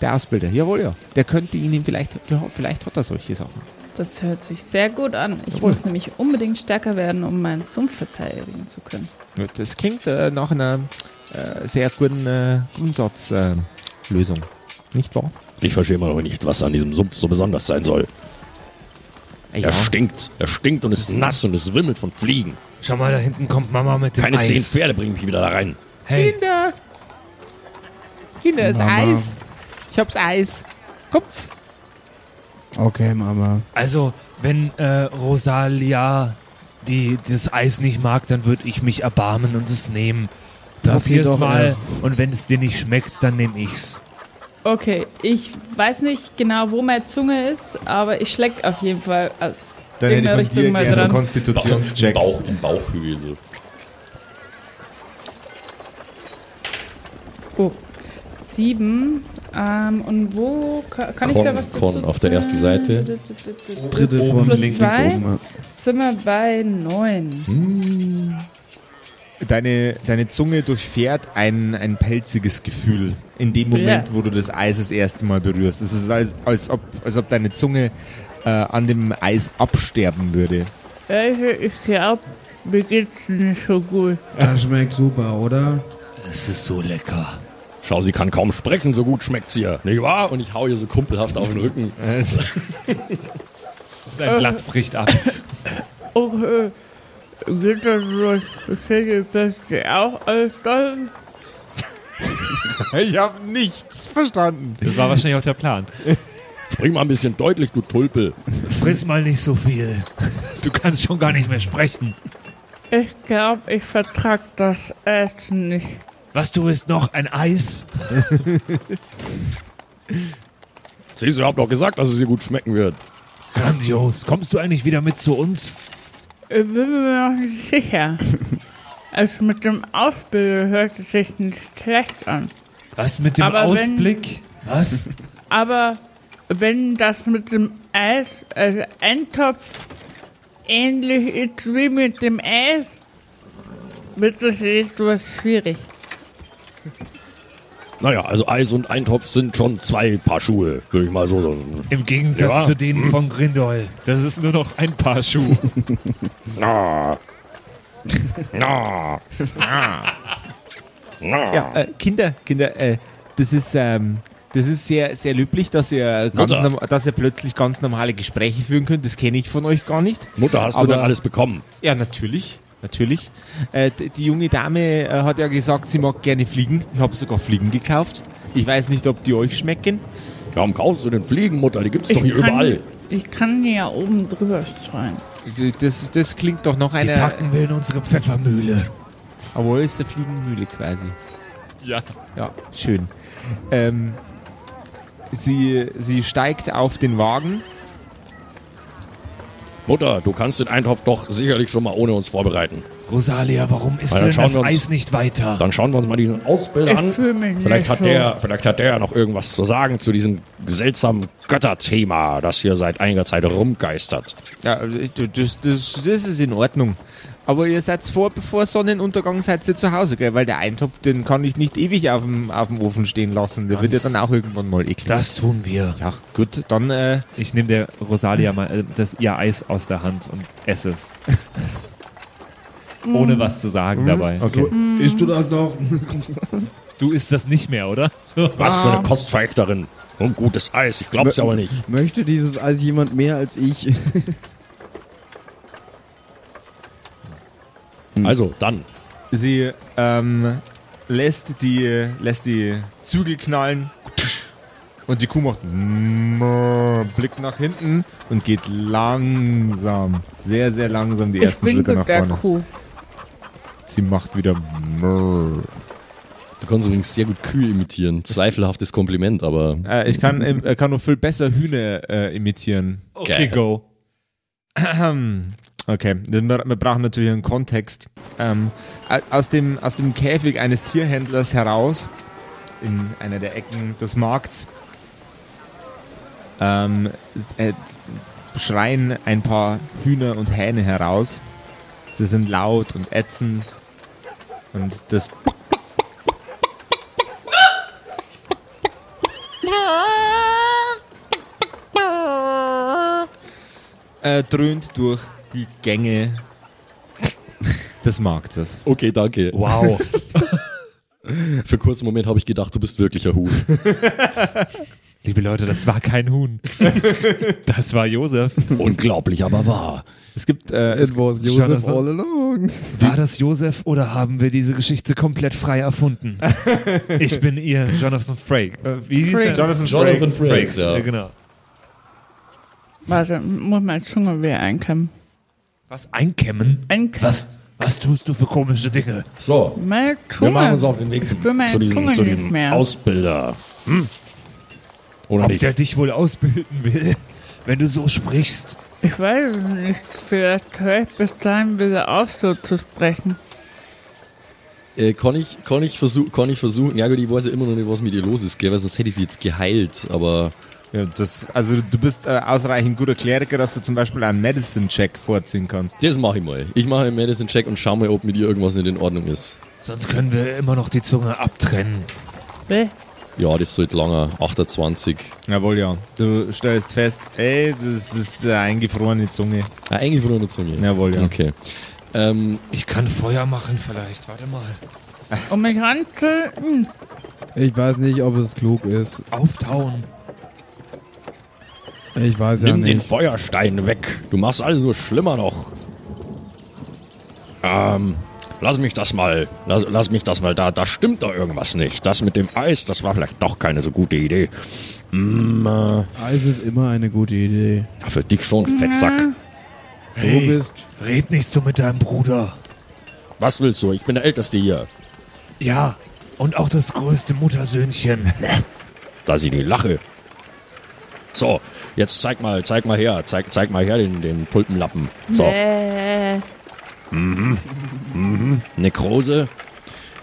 Der Ausbilder, jawohl, ja. Der könnte Ihnen vielleicht, vielleicht hat er solche Sachen. Das hört sich sehr gut an. Ich Jawohl. muss nämlich unbedingt stärker werden, um meinen Sumpf verteidigen zu können. Das klingt äh, nach einer äh, sehr guten äh, Grundsatzlösung. Äh, Lösung. Nicht wahr? Ich verstehe immer noch nicht, was an diesem Sumpf so besonders sein soll. Äh, Er stinkt. Er stinkt und ist nass und es wimmelt von Fliegen. Schau mal, da hinten kommt Mama mit dem Keine Eis. zehn Pferde bringen mich wieder da rein. Hey, Kinder! Kinder, ist Mama. Eis. Ich hab's Eis. Kommt's? Okay, Mama. also, wenn äh, Rosalia die, das Eis nicht mag, dann würde ich mich erbarmen und es nehmen. Probier's doch, mal und wenn es dir nicht schmeckt, dann nehme ich's. Okay, ich weiß nicht genau, wo meine Zunge ist, aber ich schleck auf jeden Fall aus Dann hätte ich irgendeiner Richtung mal gerne so einen dran. Konstitutionscheck. Bauch, im Bauchhöhle. so. Oh, sieben. Ähm, und wo ka- kann ich da was dazu Con auf der ersten Seite. Dritte von links zwei. oben. Sind wir bei neun. Deine, deine Zunge durchfährt ein, ein pelziges Gefühl in dem Moment, Ja. wo du das Eis das erste Mal berührst. Es ist, als, als, ob, als ob deine Zunge äh, an dem Eis absterben würde. Ja, ich, ich glaube, mir geht's nicht so gut. Das schmeckt super, oder? Es ist so lecker. Schau, sie kann kaum sprechen, so gut schmeckt's ihr. Nicht wahr? Und ich hau ihr so kumpelhaft auf den Rücken. Dein Blatt bricht ab. Okay. Geht das? Steht plötzlich auch alles da? Ich habe nichts verstanden. Das war wahrscheinlich auch der Plan. Spring mal ein bisschen deutlich, du Tulpe. Friss mal nicht so viel. Du kannst schon gar nicht mehr sprechen. Ich glaube, ich vertrag das Essen nicht. Was, du isst noch ein Eis? Siehst du, ich hab doch gesagt, dass es ihr gut schmecken wird. Grandios. Kommst du eigentlich wieder mit zu uns? Ich bin mir noch nicht sicher. Also mit dem Ausbilder hört es sich nicht schlecht an. Was mit dem Aber wenn- Ausblick? Was? Aber wenn das mit dem Eis, also Eintopf, ähnlich ist wie mit dem Eis, wird das etwas schwierig. Naja, also Eis und Eintopf sind schon zwei Paar Schuhe, würde ich mal so sagen. Im Gegensatz Ja. zu denen von Grindol. Das ist nur noch ein Paar Schuhe. Na. Na. Na. Ja, äh, Kinder, Kinder, äh, das ist, ähm, das ist sehr, sehr löblich, dass ihr, ganz dass ihr plötzlich ganz normale Gespräche führen könnt. Das kenne ich von euch gar nicht. Mutter, hast Aber- du denn alles bekommen? Ja, natürlich. Natürlich. Äh, die junge Dame äh, hat ja gesagt, sie mag gerne fliegen. Ich habe sogar Fliegen gekauft. Ich weiß nicht, ob die euch schmecken. Warum kaufst du denn Fliegen, Mutter? Die gibt's doch hier kann, überall. ich kann die ja oben drüber streuen. Das, das klingt doch noch Die einer. packen wir in unsere Pfeffermühle. Aber ist eine Fliegenmühle quasi. Ja. Ja, schön. Ähm, sie, sie steigt auf den Wagen. Mutter, du kannst den Eintopf doch sicherlich schon mal ohne uns vorbereiten. Rosalia, warum dann denn das uns- Eis nicht weiter? Dann schauen wir uns mal diesen Ausbilder Ich an. Vielleicht nicht hat, so. der, vielleicht hat der ja noch irgendwas zu sagen zu diesem seltsamen Götterthema, das hier seit einiger Zeit rumgeistert. Ja, das, das, das ist in Ordnung. Aber ihr seid vor, vor Sonnenuntergang seid ihr zu Hause, gell? Weil der Eintopf, den kann ich nicht ewig auf dem, auf dem Ofen stehen lassen. Der wird ja Ganz- dann auch irgendwann mal eklig. Das tun wir. ja, gut, dann äh, Ich nehme der Rosalia mal äh, das, ihr Eis aus der Hand und esse es. Ohne was zu sagen dabei. okay. Isst du das noch? Du isst das nicht mehr, oder? So. Was für eine Kostverächterin. Und gutes Eis, ich glaub's aber nicht. Möchte dieses Eis jemand mehr als ich? Also, dann. Sie ähm, lässt, die, lässt die Zügel knallen und die Kuh macht Blick nach hinten und geht langsam, sehr, sehr langsam die Ich ersten Schritte winke nach der vorne. Kuh. Sie macht wieder. Du kannst übrigens sehr gut Kühe imitieren. Zweifelhaftes Kompliment, aber Äh, ich kann, äh, kann noch viel besser Hühner äh, imitieren. Okay, go. Okay, wir, brauchen natürlich einen Kontext. Ähm, aus, dem, aus dem Käfig eines Tierhändlers heraus, in einer der Ecken des Markts, ähm, äh, schreien ein paar Hühner und Hähne heraus. Sie sind laut und ätzend. Und das äh, dröhnt durch die Gänge des Marktes. okay, danke. Wow. Für einen kurzen Moment habe ich gedacht, du bist wirklich ein Huhn. Liebe Leute, das war kein Huhn. Das war Josef. Unglaublich, aber wahr. Es gibt, äh, es It was Joseph Jonathan. all along. War das Josef oder haben wir diese Geschichte komplett frei erfunden? Ich bin ihr Jonathan Frakes. Äh, wie hieß der? Jonathan Jonathan Frakes. Frakes, ja. Ja, genau. Warte, muss meine Zunge wieder einkämmen. Was? Einkämmen? Einkämmen. Was? Was tust du für komische Dinge? So, Meine Zunge. wir machen uns auf den Weg zu, spür meine zu diesem, Zunge zu nicht diesem mehr. Ausbilder. Hm? Oder Ob nicht? der dich wohl ausbilden will, wenn du so sprichst? Ich weiß es nicht. Vielleicht höre ich bis dahin wieder auf, so zu sprechen. Äh, kann, ich, kann, ich versuch, kann ich versuchen, ja gut, ich weiß ja immer noch nicht, was mit ihr los ist, gell, weil sonst hätte ich sie jetzt geheilt, aber Ja, das, also du bist äh, ausreichend guter Kleriker, dass du zum Beispiel einen Medicine-Check vorziehen kannst. das mache ich mal. Ich mache einen Medicine-Check und schau mal, ob mit ihr irgendwas nicht in Ordnung ist. Sonst können wir immer noch die Zunge abtrennen. Bäh. Ja, das sollte langer. 28. Jawohl, ja. Du stellst fest, ey, das ist eine eingefrorene Zunge. Von einer Zunge. Jawohl, ja. Okay. Ähm, Ich kann Feuer machen vielleicht. Warte mal. Und mich anzünden. Ich weiß nicht, ob es klug ist. Auftauen. Ich weiß ja nimm den nicht. Feuerstein weg. Du machst alles nur schlimmer noch. Ähm, lass mich das mal. Lass, lass mich das mal da. Da stimmt doch irgendwas nicht. Das mit dem Eis, das war vielleicht doch keine so gute Idee. Mm, äh, Eis ist immer eine gute Idee. ja, für dich schon, Fettsack. Du bist red nicht so mit deinem Bruder. Was willst du? Ich bin der Älteste hier. Ja, und auch das größte Muttersöhnchen. Da sie die Lache. So, jetzt zeig mal, zeig mal her. Zeig, zeig mal her den, den Pulpenlappen. So. Bäh. Nekrose.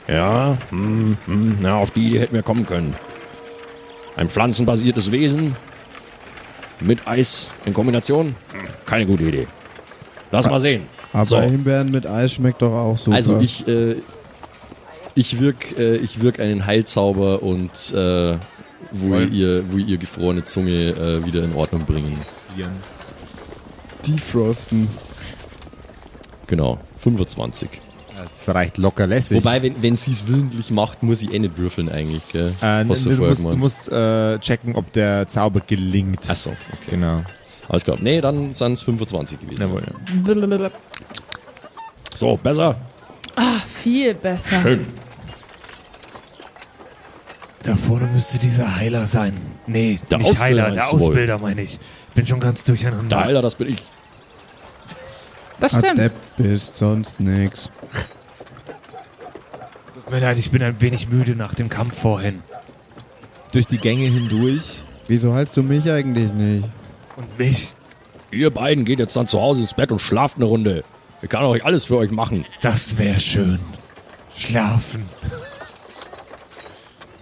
Ja, hm, hm, na, auf die Idee hätten wir kommen können. Ein pflanzenbasiertes Wesen mit Eis in Kombination? Keine gute Idee. Lass mal sehen. Aber So. Himbeeren mit Eis schmeckt doch auch super. Also ich, äh, ich wirk, äh, ich wirk einen Heilzauber und äh, wo Voll. ihr, wo ihr gefrorene Zunge äh, wieder in Ordnung bringen. Defrosten. Genau, 25. Das reicht locker lässig. Wobei, wenn, wenn sie es willentlich macht, muss sie eh nicht würfeln eigentlich. Gell? äh, Hast du, du vorher musst, du musst äh, checken, ob der Zauber gelingt. Achso, okay. Genau. Alles klar. Nee, dann sind es 25 gewesen. Jawohl, ja. So, besser. Ah, viel besser. Schön. Da vorne müsste dieser Heiler sein. Nee, Der nicht Ausbilder Heiler, der? Ausbilder meine ich. Bin schon ganz durcheinander. Der Heiler, das bin ich. Das stimmt. Adept bist, sonst nix. Tut mir leid, ich bin ein wenig müde nach dem Kampf vorhin. Durch die Gänge hindurch. Wieso heilst du mich eigentlich nicht? Und mich, Ihr beiden geht jetzt dann zu Hause ins Bett und schlaft eine Runde. Ich kann euch alles für euch machen. das wäre schön. Schlafen.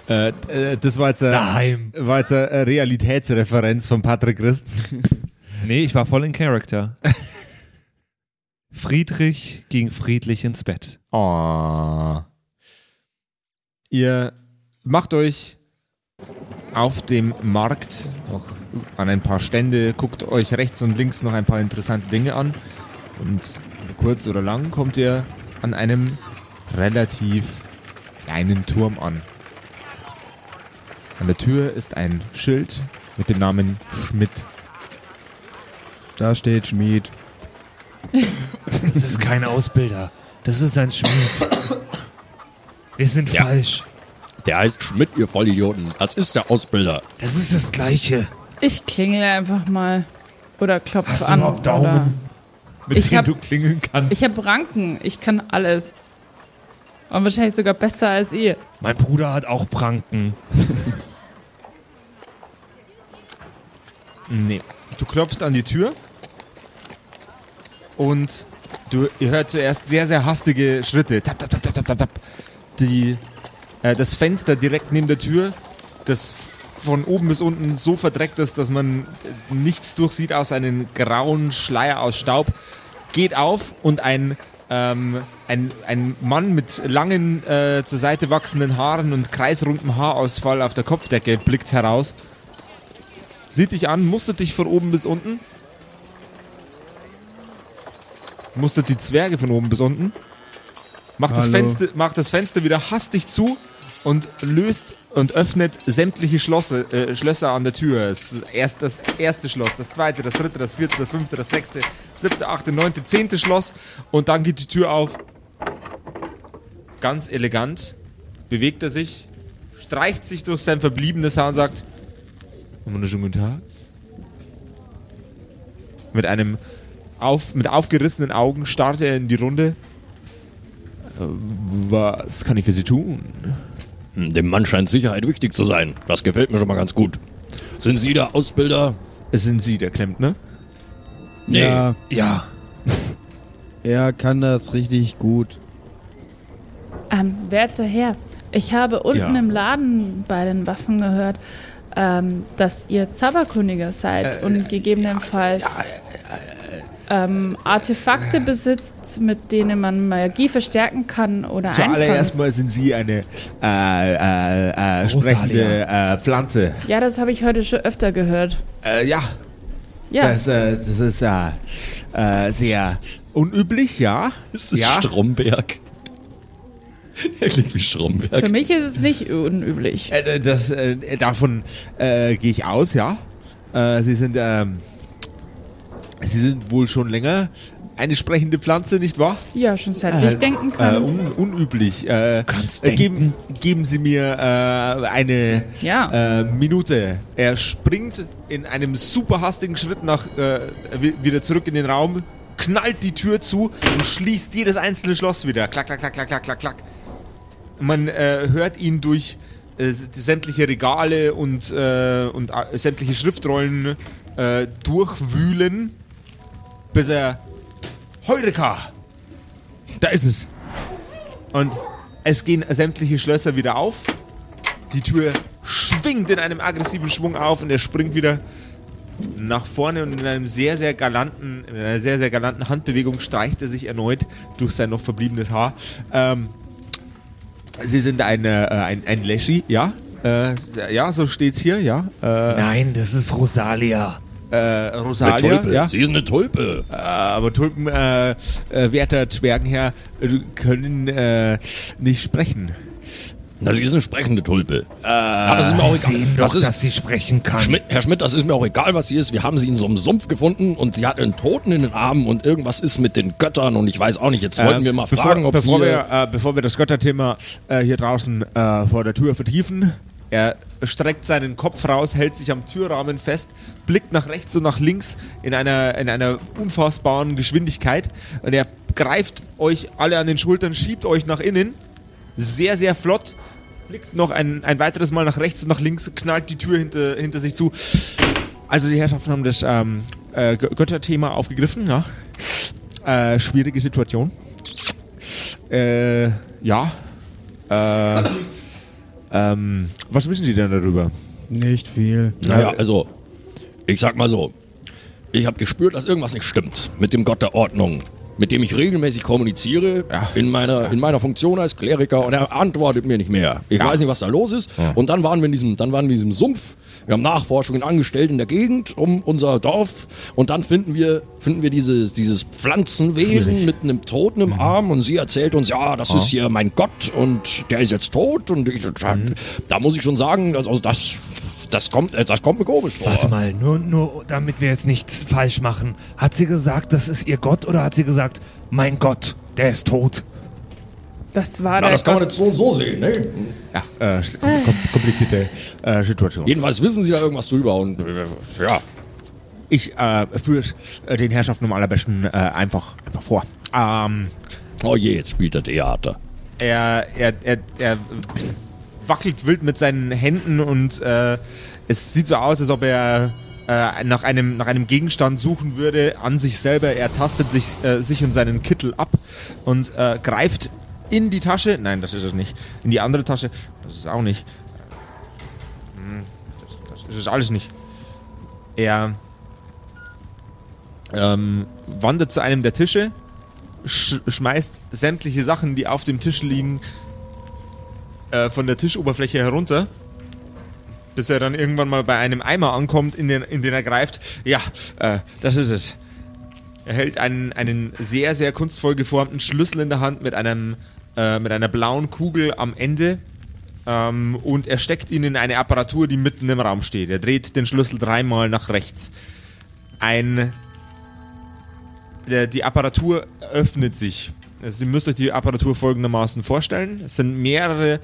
Äh, äh, das war jetzt, äh, Daheim. war jetzt eine Realitätsreferenz von Patrick Christ. Nee, ich war voll in Character. Friedrich ging friedlich ins Bett. Oh. Ihr macht euch auf dem Markt noch an ein paar Stände, guckt euch rechts und links noch ein paar interessante Dinge an und kurz oder lang kommt ihr an einem relativ kleinen Turm an. An der Tür ist ein Schild mit dem Namen Schmidt. Da steht Schmied. Das ist kein Ausbilder. Das ist ein Schmied. Wir sind Ja. falsch. Der heißt Schmidt, ihr Vollidioten. Das ist der Ausbilder. Das ist das Gleiche. Ich klingel einfach mal. Oder klopf Hast du an. überhaupt Oder Daumen, mit Ich denen hab- du klingeln kannst? ich habe Ranken. Ich kann alles. Und wahrscheinlich sogar besser als ihr. mein Bruder hat auch Pranken. Nee. Du klopfst an die Tür und du ihr hört zuerst sehr, sehr hastige Schritte. Tap, tap, tap, tap, tap, tap, tap. Die, äh, das Fenster direkt neben der Tür, das von oben bis unten so verdreckt ist, dass man äh, nichts durchsieht aus einem grauen Schleier aus Staub, geht auf und ein, ähm, ein, ein Mann mit langen, äh, zur Seite wachsenden Haaren und kreisrundem Haarausfall auf der Kopfdecke blickt heraus sieht dich an, mustert dich von oben bis unten. Mustert die Zwerge von oben bis unten. Macht das. Fenster, macht das Fenster wieder hastig zu und löst und öffnet sämtliche Schlosse, äh, Schlösser an der Tür. Erst das erste Schloss, das zweite, das dritte, das vierte, das fünfte, das sechste, siebte, achte, neunte, zehnte Schloss. Und dann geht die Tür auf. Ganz elegant bewegt er sich, streicht sich durch sein verbliebenes Haar und sagt: wunderschönen guten Tag. Mit einem auf, mit aufgerissenen Augen starrt er in die Runde. Äh, Was kann ich für Sie tun? Dem Mann scheint Sicherheit wichtig zu sein. Das gefällt mir schon mal ganz gut. Sind Sie der Ausbilder? Es sind Sie, der Klempner. Nee. Ja, Ja. er kann das richtig gut. Ähm, werter Herr, ich habe unten Ja. im Laden bei den Waffen gehört, ähm, dass ihr Zauberkundiger seid Äh, und gegebenenfalls ähm, Artefakte besitzt, mit denen man Magie verstärken kann oder einfangen. Zuallererst mal sind Sie eine äh, äh, äh, sprechende äh, Pflanze. Ja, das habe ich heute schon öfter gehört. Äh, ja, Ja, das, äh, das ist äh, äh, sehr unüblich, ja. Ist das ja. Stromberg? Er klingt wie Stromberg. für mich ist es nicht unüblich. Äh, das, äh, davon äh, gehe ich aus, ja. Äh, Sie sind, ähm, Sie sind wohl schon länger eine sprechende Pflanze, nicht wahr? Ja, schon seit ich denken Äh, kann. un unüblich. Äh, Kannst äh, geben, geben Sie mir äh, eine Ja. äh, Minute. Er springt in einem super hastigen Schritt nach äh, wi- wieder zurück in den Raum, knallt die Tür zu und schließt jedes einzelne Schloss wieder. Klack, klack, klack, klack, klack, klack, klack. Man äh, hört ihn durch äh, sämtliche Regale und, äh, und äh, sämtliche Schriftrollen äh, durchwühlen, bis er Heureka! Da ist es. Und es gehen sämtliche Schlösser wieder auf. Die Tür schwingt in einem aggressiven Schwung auf und er springt wieder nach vorne und in einem sehr, sehr galanten, in einer sehr, sehr galanten Handbewegung streicht er sich erneut durch sein noch verbliebenes Haar. Ähm, Sie sind ein, äh, ein, ein Leschi, ja? Äh, ja, so steht's hier, ja. Äh, Nein, das ist Rosalia. Äh, Eine Rosalia, Tulpe. ja. Sie ist eine Tulpe. Äh, aber Tulpen, äh, äh, werter Zwergenherr, äh, können äh, nicht sprechen. Na, sie ist eine sprechende Tulpe. Aber es ist mir auch egal. Sehen doch, Das ist, dass sie sprechen kann. Schmidt, Herr Schmidt, das ist mir auch egal, was sie ist. Wir haben sie in so einem Sumpf gefunden und sie hat einen Toten in den Armen und irgendwas ist mit den Göttern und ich weiß auch nicht. Jetzt wollten wir mal bevor, fragen, ob bevor sie... wir, äh, bevor wir das Götterthema äh, hier draußen äh, vor der Tür vertiefen, er streckt seinen Kopf raus, hält sich am Türrahmen fest, blickt nach rechts und nach links in einer, in einer unfassbaren Geschwindigkeit und er greift euch alle an den Schultern, schiebt euch nach innen, sehr, sehr flott, blickt noch ein, ein weiteres Mal nach rechts und nach links, knallt die Tür hinter, hinter sich zu. Also die Herrschaften haben das ähm, äh, Gö- Götterthema aufgegriffen, ja. Äh, schwierige Situation. Äh, ja. Äh, ähm, was wissen Sie denn darüber? Nicht viel. Naja, also, ich sag mal so. Ich habe gespürt, dass irgendwas nicht stimmt mit dem Gott der Ordnung, mit dem ich regelmäßig kommuniziere Ja. in, meiner, in meiner Funktion als Kleriker und er antwortet mir nicht mehr. Ich Ja. weiß nicht, was da los ist. Und dann waren wir in diesem, dann waren wir in diesem Sumpf wir haben Nachforschungen angestellt in der Gegend um unser Dorf und dann finden wir, finden wir dieses, dieses Pflanzenwesen Schwierig. mit einem Toten im Arm und sie erzählt uns, ja, das ist hier mein Gott und der ist jetzt tot und ich, da muss ich schon sagen, also das, das kommt, das kommt mir komisch vor. Warte mal, nur, nur damit wir jetzt nichts falsch machen. Hat sie gesagt, das ist ihr Gott oder hat sie gesagt, mein Gott, der ist tot? Das war Na, der das kann man jetzt so und so sehen, ne? Ja, äh, kom komplizierte äh, Situation. Jedenfalls wissen sie da irgendwas drüber und äh, ja. Ich äh, führe äh, den Herrschaften am allerbesten äh, einfach, einfach vor. Ähm, Oh je, jetzt spielt er Theater. er, er, er, er wackelt wild mit seinen Händen und äh, es sieht so aus, als ob er äh, nach, einem, nach einem Gegenstand suchen würde an sich selber. Er tastet sich, äh, sich und seinen Kittel ab und äh, greift in die Tasche. Nein, das ist es nicht. In die andere Tasche. Das ist auch nicht. Hm, Das, das ist es alles nicht. Er ähm, wandert zu einem der Tische, sch schmeißt sämtliche Sachen, die auf dem Tisch liegen, äh, von der Tischoberfläche herunter, bis er dann irgendwann mal bei einem Eimer ankommt, in den, in den er greift. Ja, äh, das ist es. Er hält einen, einen sehr, sehr kunstvoll geformten Schlüssel in der Hand mit, einem, äh, mit einer blauen Kugel am Ende. Ähm, und er steckt ihn in eine Apparatur, die mitten im Raum steht. Er dreht den Schlüssel dreimal nach rechts. Ein der, die Apparatur öffnet sich. Also ihr müsst euch die Apparatur folgendermaßen vorstellen. Es sind mehrere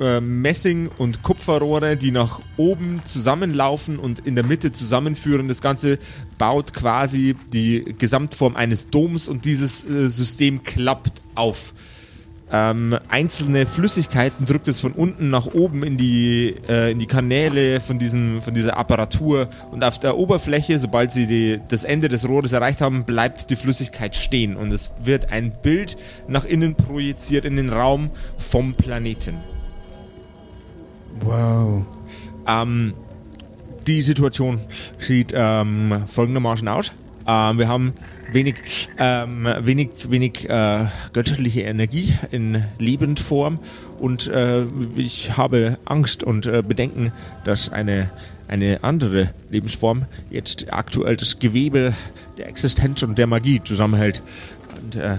äh, Messing- und Kupferrohre, die nach oben zusammenlaufen und in der Mitte zusammenführen. Das Ganze baut quasi die Gesamtform eines Doms und dieses äh, System klappt auf. Ähm, einzelne Flüssigkeiten drückt es von unten nach oben in die, äh, in die Kanäle von, diesen, von dieser Apparatur und auf der Oberfläche, sobald sie die, das Ende des Rohres erreicht haben, bleibt die Flüssigkeit stehen und es wird ein Bild nach innen projiziert in den Raum vom Planeten. Wow. Ähm, die Situation sieht ähm, folgendermaßen aus. Ähm, wir haben wenig, ähm, wenig, wenig äh, göttliche Energie in Lebendform und äh, ich habe Angst und äh, Bedenken, dass eine, eine andere Lebensform jetzt aktuell das Gewebe der Existenz und der Magie zusammenhält. Und äh,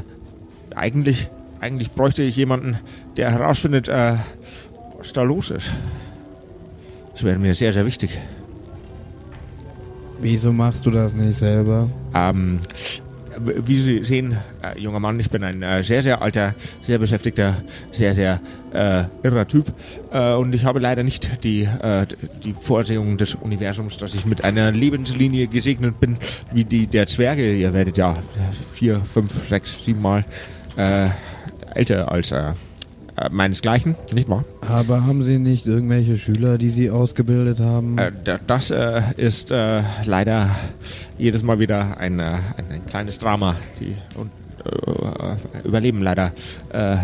eigentlich, eigentlich bräuchte ich jemanden, der herausfindet, äh, was da los ist. Das wäre mir sehr, sehr wichtig. Wieso machst du das nicht selber? Ähm, wie Sie sehen, äh, junger Mann, ich bin ein äh, sehr, sehr alter, sehr beschäftigter, sehr, sehr äh, irrer Typ. Äh, und ich habe leider nicht die, äh, die Vorsehung des Universums, dass ich mit einer Lebenslinie gesegnet bin, wie die der Zwerge. Ihr werdet ja vier, fünf, sechs, sieben Mal äh, älter als äh, meinesgleichen, nicht wahr? Aber haben Sie nicht irgendwelche Schüler, die Sie ausgebildet haben? Äh, da- das äh, ist äh, leider jedes Mal wieder ein, äh, ein, ein kleines Drama. Die und, äh, überleben leider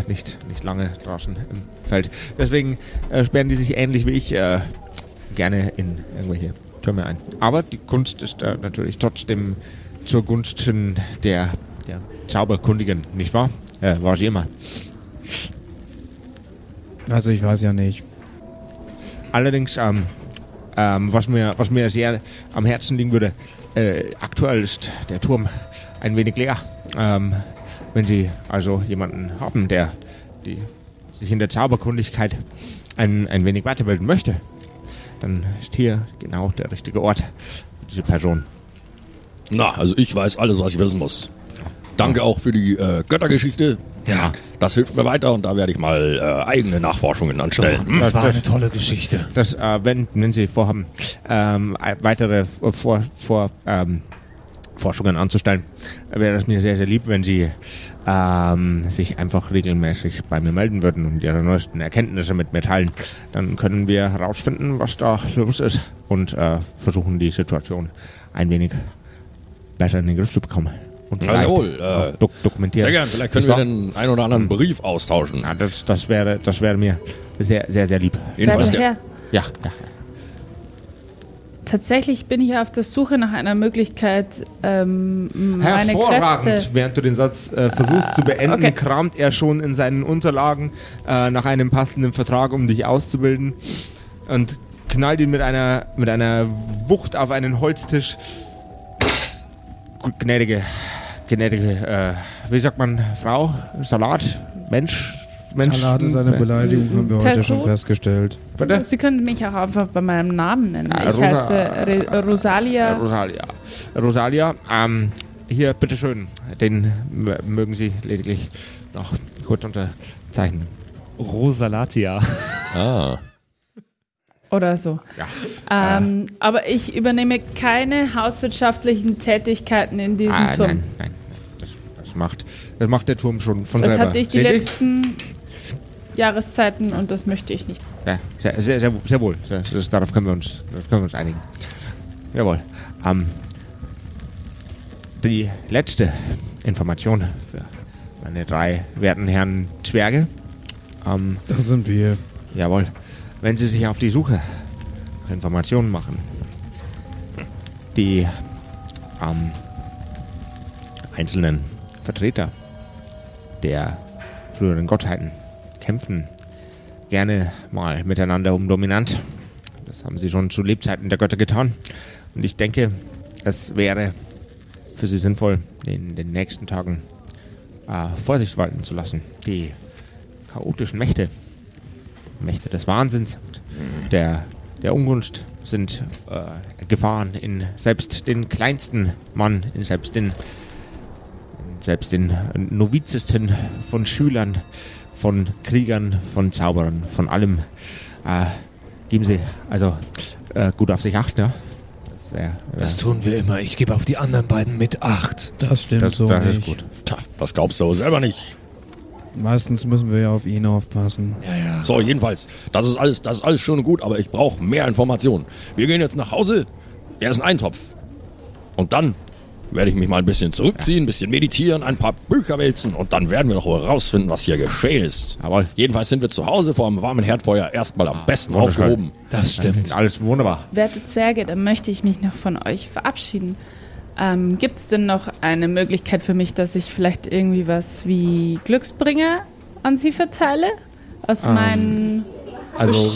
nicht, nicht lange draußen im Feld. Deswegen sperren die sich ähnlich wie ich gerne in irgendwelche Türme ein. Aber die Kunst ist natürlich trotzdem zur Gunsten der, der Zauberkundigen, nicht wahr? War sie immer. Also ich weiß ja nicht. Allerdings, ähm, ähm, was, mir, was mir sehr am Herzen liegen würde, äh, aktuell ist der Turm ein wenig leer. Ähm, wenn Sie also jemanden haben, der die, sich in der Zauberkundigkeit ein, ein wenig weiterbilden möchte, dann ist hier genau der richtige Ort für diese Person. Na, also ich weiß alles, was ich wissen muss. Danke auch für die äh, Göttergeschichte. Ja. Das hilft mir weiter und da werde ich mal äh, eigene Nachforschungen anstellen. Hm? Das war eine tolle Geschichte. Das, äh, wenn, wenn Sie vorhaben, ähm, äh, weitere vor, vor, ähm, Forschungen anzustellen, wäre es mir sehr, sehr lieb, wenn Sie ähm, sich einfach regelmäßig bei mir melden würden und Ihre neuesten Erkenntnisse mit mir teilen. Dann können wir herausfinden, was da los ist und äh, versuchen, die Situation ein wenig besser in den Griff zu bekommen. Und jawohl, äh, dok dokumentieren. Sehr gern, vielleicht können Nicht wir wahr? den einen oder anderen Brief austauschen. Ja, das, das, wäre, das wäre mir sehr, sehr, sehr lieb. Jedenfalls der, Herr, Ja, ja. tatsächlich bin ich auf der Suche nach einer Möglichkeit, ähm, meine Hervorragend. Kräfte... Während du den Satz äh, versuchst zu beenden, okay. kramt er schon in seinen Unterlagen äh, nach einem passenden Vertrag, um dich auszubilden. Und knallt ihn mit einer, mit einer Wucht auf einen Holztisch. Gnädige, gnädige, äh, wie sagt man, Frau? Salat? Mensch? Mensch? Salat ist eine Beleidigung, haben wir heute Person? schon festgestellt. Bitte? Sie können mich auch einfach bei meinem Namen nennen. Ah, ich Rosa- heiße Re Äh, Rosalia. Rosalia. Rosalia, ähm, hier, bitteschön. Den m- mögen Sie lediglich noch kurz unterzeichnen. Rosalatia. Ah. Oder so. Ja. Ähm, aber ich übernehme keine hauswirtschaftlichen Tätigkeiten in diesem Ah, Turm. nein, nein, nein. Das, das, macht, das macht der Turm schon von Das selber. hatte ich die Seht letzten Jahreszeiten und das möchte ich nicht. Ja, sehr, sehr, sehr, sehr wohl. Sehr, das, darauf können wir uns, darauf können wir uns einigen. Jawohl. Ähm, die letzte Information für meine drei werten Herren Zwerge. Ähm, Das sind wir. jawohl. Wenn Sie sich auf die Suche nach Informationen machen, die ähm, einzelnen Vertreter der früheren Gottheiten kämpfen gerne mal miteinander um Dominant. Das haben sie schon zu Lebzeiten der Götter getan. Und ich denke, es wäre für sie sinnvoll, in den nächsten Tagen äh, Vorsicht walten zu lassen. Die chaotischen Mächte, Mächte des Wahnsinns und der, der Ungunst sind äh, Gefahren in selbst den kleinsten Mann, in selbst den, in selbst den novizesten von Schülern, von Kriegern, von Zauberern, von allem. Äh, geben Sie also äh, gut auf sich acht, ja? Das, wär, äh, Das tun wir immer. Ich gebe auf die anderen beiden mit Acht. Das stimmt das, so das nicht. ist gut. Tja, das glaubst du selber nicht. Meistens müssen wir ja auf ihn aufpassen. Ja, ja. So, jedenfalls, das ist alles, das ist alles schön und gut, aber ich brauche mehr Informationen. Wir gehen jetzt nach Hause, er ist ein Eintopf. Und dann werde ich mich mal ein bisschen zurückziehen, ein bisschen meditieren, ein paar Bücher wälzen und dann werden wir noch herausfinden, was hier geschehen ist. Jawohl. Jedenfalls sind wir zu Hause vor einem warmen Herdfeuer erstmal am besten wunderschön. aufgehoben. Das stimmt. Alles wunderbar. Werte Zwerge, dann möchte ich mich noch von euch verabschieden. Ähm, Gibt es denn noch eine Möglichkeit für mich, dass ich vielleicht irgendwie was wie Glücksbringer an sie verteile? Aus Ähm, meinen Also,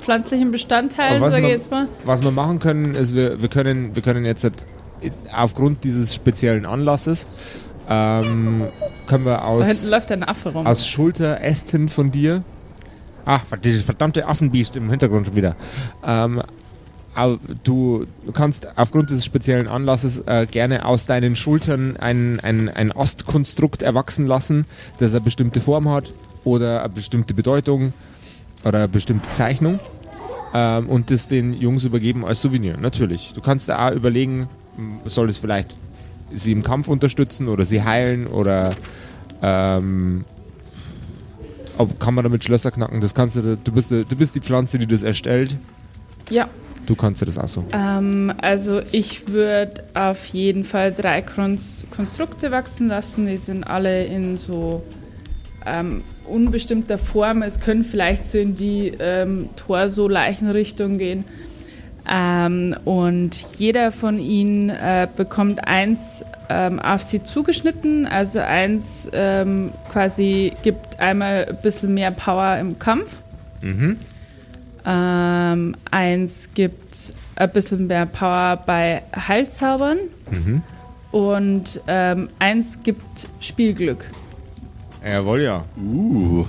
pflanzlichen Bestandteilen, was sage ich man- jetzt mal. was wir machen können, ist, wir, wir, können, wir können jetzt halt aufgrund dieses speziellen Anlasses ähm, können wir Da hinten aus, läuft ein Affe rum. aus Schulterästen von dir. Ach, dieses verdammte Affenbiest im Hintergrund schon wieder. Ähm, du, kannst aufgrund dieses speziellen Anlasses äh, gerne aus deinen Schultern ein, ein, ein Astkonstrukt erwachsen lassen, das eine bestimmte Form hat oder eine bestimmte Bedeutung oder eine bestimmte Zeichnung ähm, und das den Jungs übergeben als Souvenir. Natürlich. Du kannst da auch überlegen, soll es vielleicht sie im Kampf unterstützen oder sie heilen oder ähm, ob, kann man damit Schlösser knacken? Das kannst du, du bist, du bist die Pflanze, die das erstellt. ja, Du kannst dir das auch so. ähm, also ich würde auf jeden Fall drei Konst Konstrukte wachsen lassen. Die sind alle in so ähm, unbestimmter Form. Es können vielleicht so in die ähm, Torso-Leichenrichtung gehen. Ähm, und jeder von ihnen äh, bekommt eins ähm, auf sie zugeschnitten. Also eins ähm, quasi gibt einmal ein bisschen mehr Power im Kampf. Mhm. Ähm, eins gibt ein bisschen mehr Power bei Heilzaubern. Mhm. Und ähm, eins gibt Spielglück. Jawohl, ja. Uh,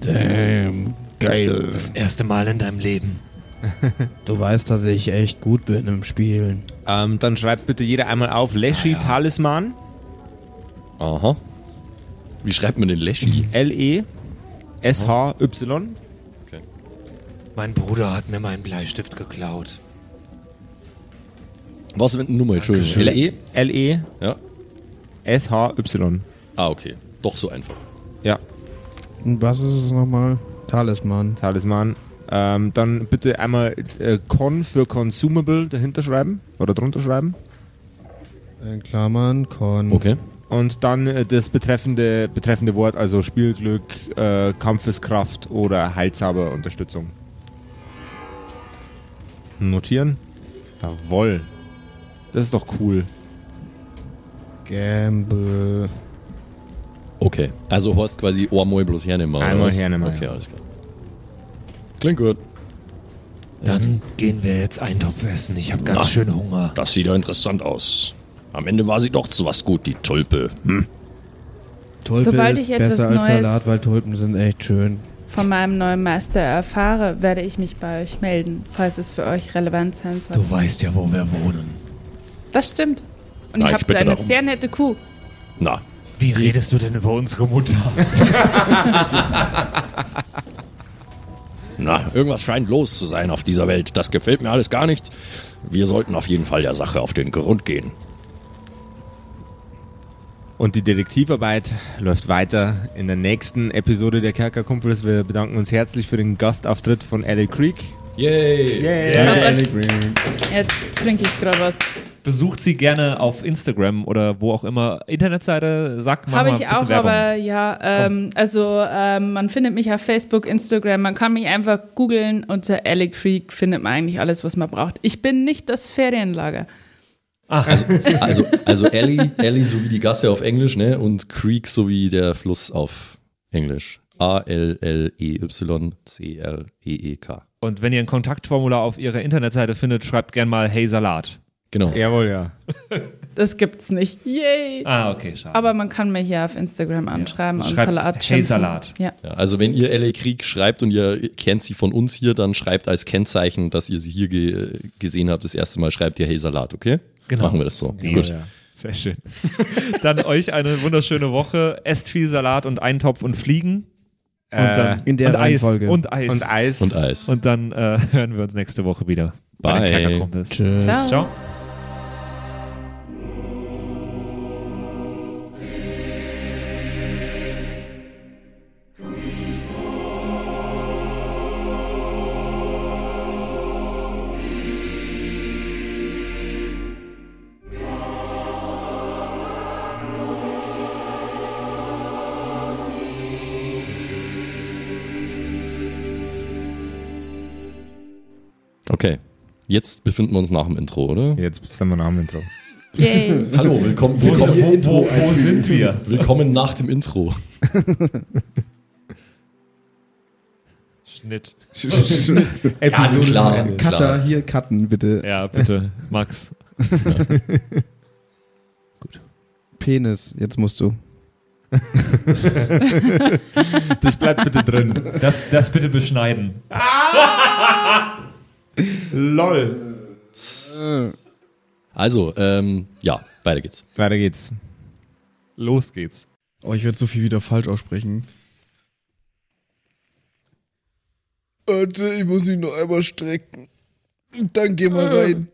Damn. geil. Das erste Mal in deinem Leben. Du weißt, dass ich echt gut bin im Spielen. Ähm, dann schreibt bitte jeder einmal auf Leschi Talisman. Aha. Wie schreibt man den Leschi? L-E-S-H-Y. Mein Bruder hat mir meinen Bleistift geklaut. Was mit der Nummer? Entschuldigung. Dankeschön. LE? Ja. L-E-S-H-Y. Ah, okay. Doch so einfach. Ja, Und was ist es nochmal? Talisman. Talisman. Ähm, dann bitte einmal äh, Con für Consumable dahinter schreiben oder drunter schreiben. In Klammern, Con. Okay. Und dann äh, das betreffende, betreffende Wort, also Spielglück, äh, Kampfeskraft oder Heilzauberunterstützung. Notieren. Jawoll. Das ist doch cool. Gamble. Okay. Also Horst quasi einmal bloß hernehmen. oder Einmal was? hernehmen, Okay, ja. alles klar. Klingt gut. Dann gehen wir jetzt Eintopf essen. Ich habe ganz Na. schön Hunger. Das sieht ja interessant aus. Am Ende war sie doch zu was gut, die Tulpe. Hm. Tulpe Sobald ist ich etwas besser als Neues- Salat, weil Tulpen sind echt schön. Von meinem neuen Meister erfahre, werde ich mich bei euch melden, falls es für euch relevant sein soll. Du weißt ja, wo wir wohnen. Das stimmt. Und Na, ihr ich habt bitte eine darum. sehr nette Kuh. Na, Wie redest du denn über unsere Mutter? na, irgendwas scheint los zu sein auf dieser Welt. Das gefällt mir alles gar nicht. Wir sollten auf jeden Fall der Sache auf den Grund gehen. Und die Detektivarbeit läuft weiter in der nächsten Episode der Kerkerkumpels. Wir bedanken uns herzlich für den Gastauftritt von Ellie Creek. Yay! Danke, Ellie Green. Jetzt trinke ich gerade was. Besucht sie gerne auf Instagram oder wo auch immer. Internetseite, sag mal. Habe ich auch, Werbung. aber ja, ähm, also ähm, man findet mich auf Facebook, Instagram, man kann mich einfach googeln. Unter Ellie Creek findet man eigentlich alles, was man braucht. Ich bin nicht das Ferienlager. Also, also, also Ellie, Ellie so wie die Gasse auf Englisch, ne? Und Creek so wie der Fluss auf Englisch. E A-L-L-E-Y-C-R-E-E-K. Und wenn ihr ein Kontaktformular auf ihrer Internetseite findet, schreibt gerne mal Hey Salat. Genau. Jawohl, ja. Das gibt's nicht. Yay! Ah, okay, schade. Aber man kann mich ja auf Instagram anschreiben und Schreibt Salat Hey schimpfen. Salat. Ja. Ja, also wenn ihr Ellie Krieg schreibt und ihr kennt sie von uns hier, dann schreibt als Kennzeichen, dass ihr sie hier ge gesehen habt, das erste Mal schreibt ihr Hey Salat, okay? Genau. Machen wir das so. Ja, Gut. ja. Sehr schön. Dann euch eine wunderschöne Woche. Esst viel Salat und Eintopf und Fliegen. Und Äh, dann, in der und Eis. Reihenfolge. Und Eis. Und Eis. Und Eis. Und dann äh, hören wir uns nächste Woche wieder. Bei den Bye. Tschüss. Ciao. Ciao. Okay. Jetzt befinden wir uns nach dem Intro, oder? Jetzt sind wir nach dem Intro. Yay! Hallo, willkommen, Wo, willkommen, sind- wo, wo, wo sind wir? willkommen nach dem Intro. Schnitt. Episode klar. zu Ende. Cutter, Klar. hier cutten, bitte. Ja, bitte, Max. Penis, jetzt musst du. Das bleibt bitte drin. Das, das bitte beschneiden. LOL. Also, ähm, ja, weiter geht's. Weiter geht's. Los geht's. Oh, ich werde so viel wieder falsch aussprechen. Warte, ich muss mich noch einmal strecken. Dann geh mal rein.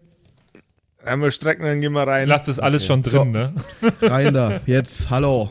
Einmal strecken, dann gehen wir Ich rein. lasse das alles schon drin, So. ne? Rein da. Jetzt, hallo.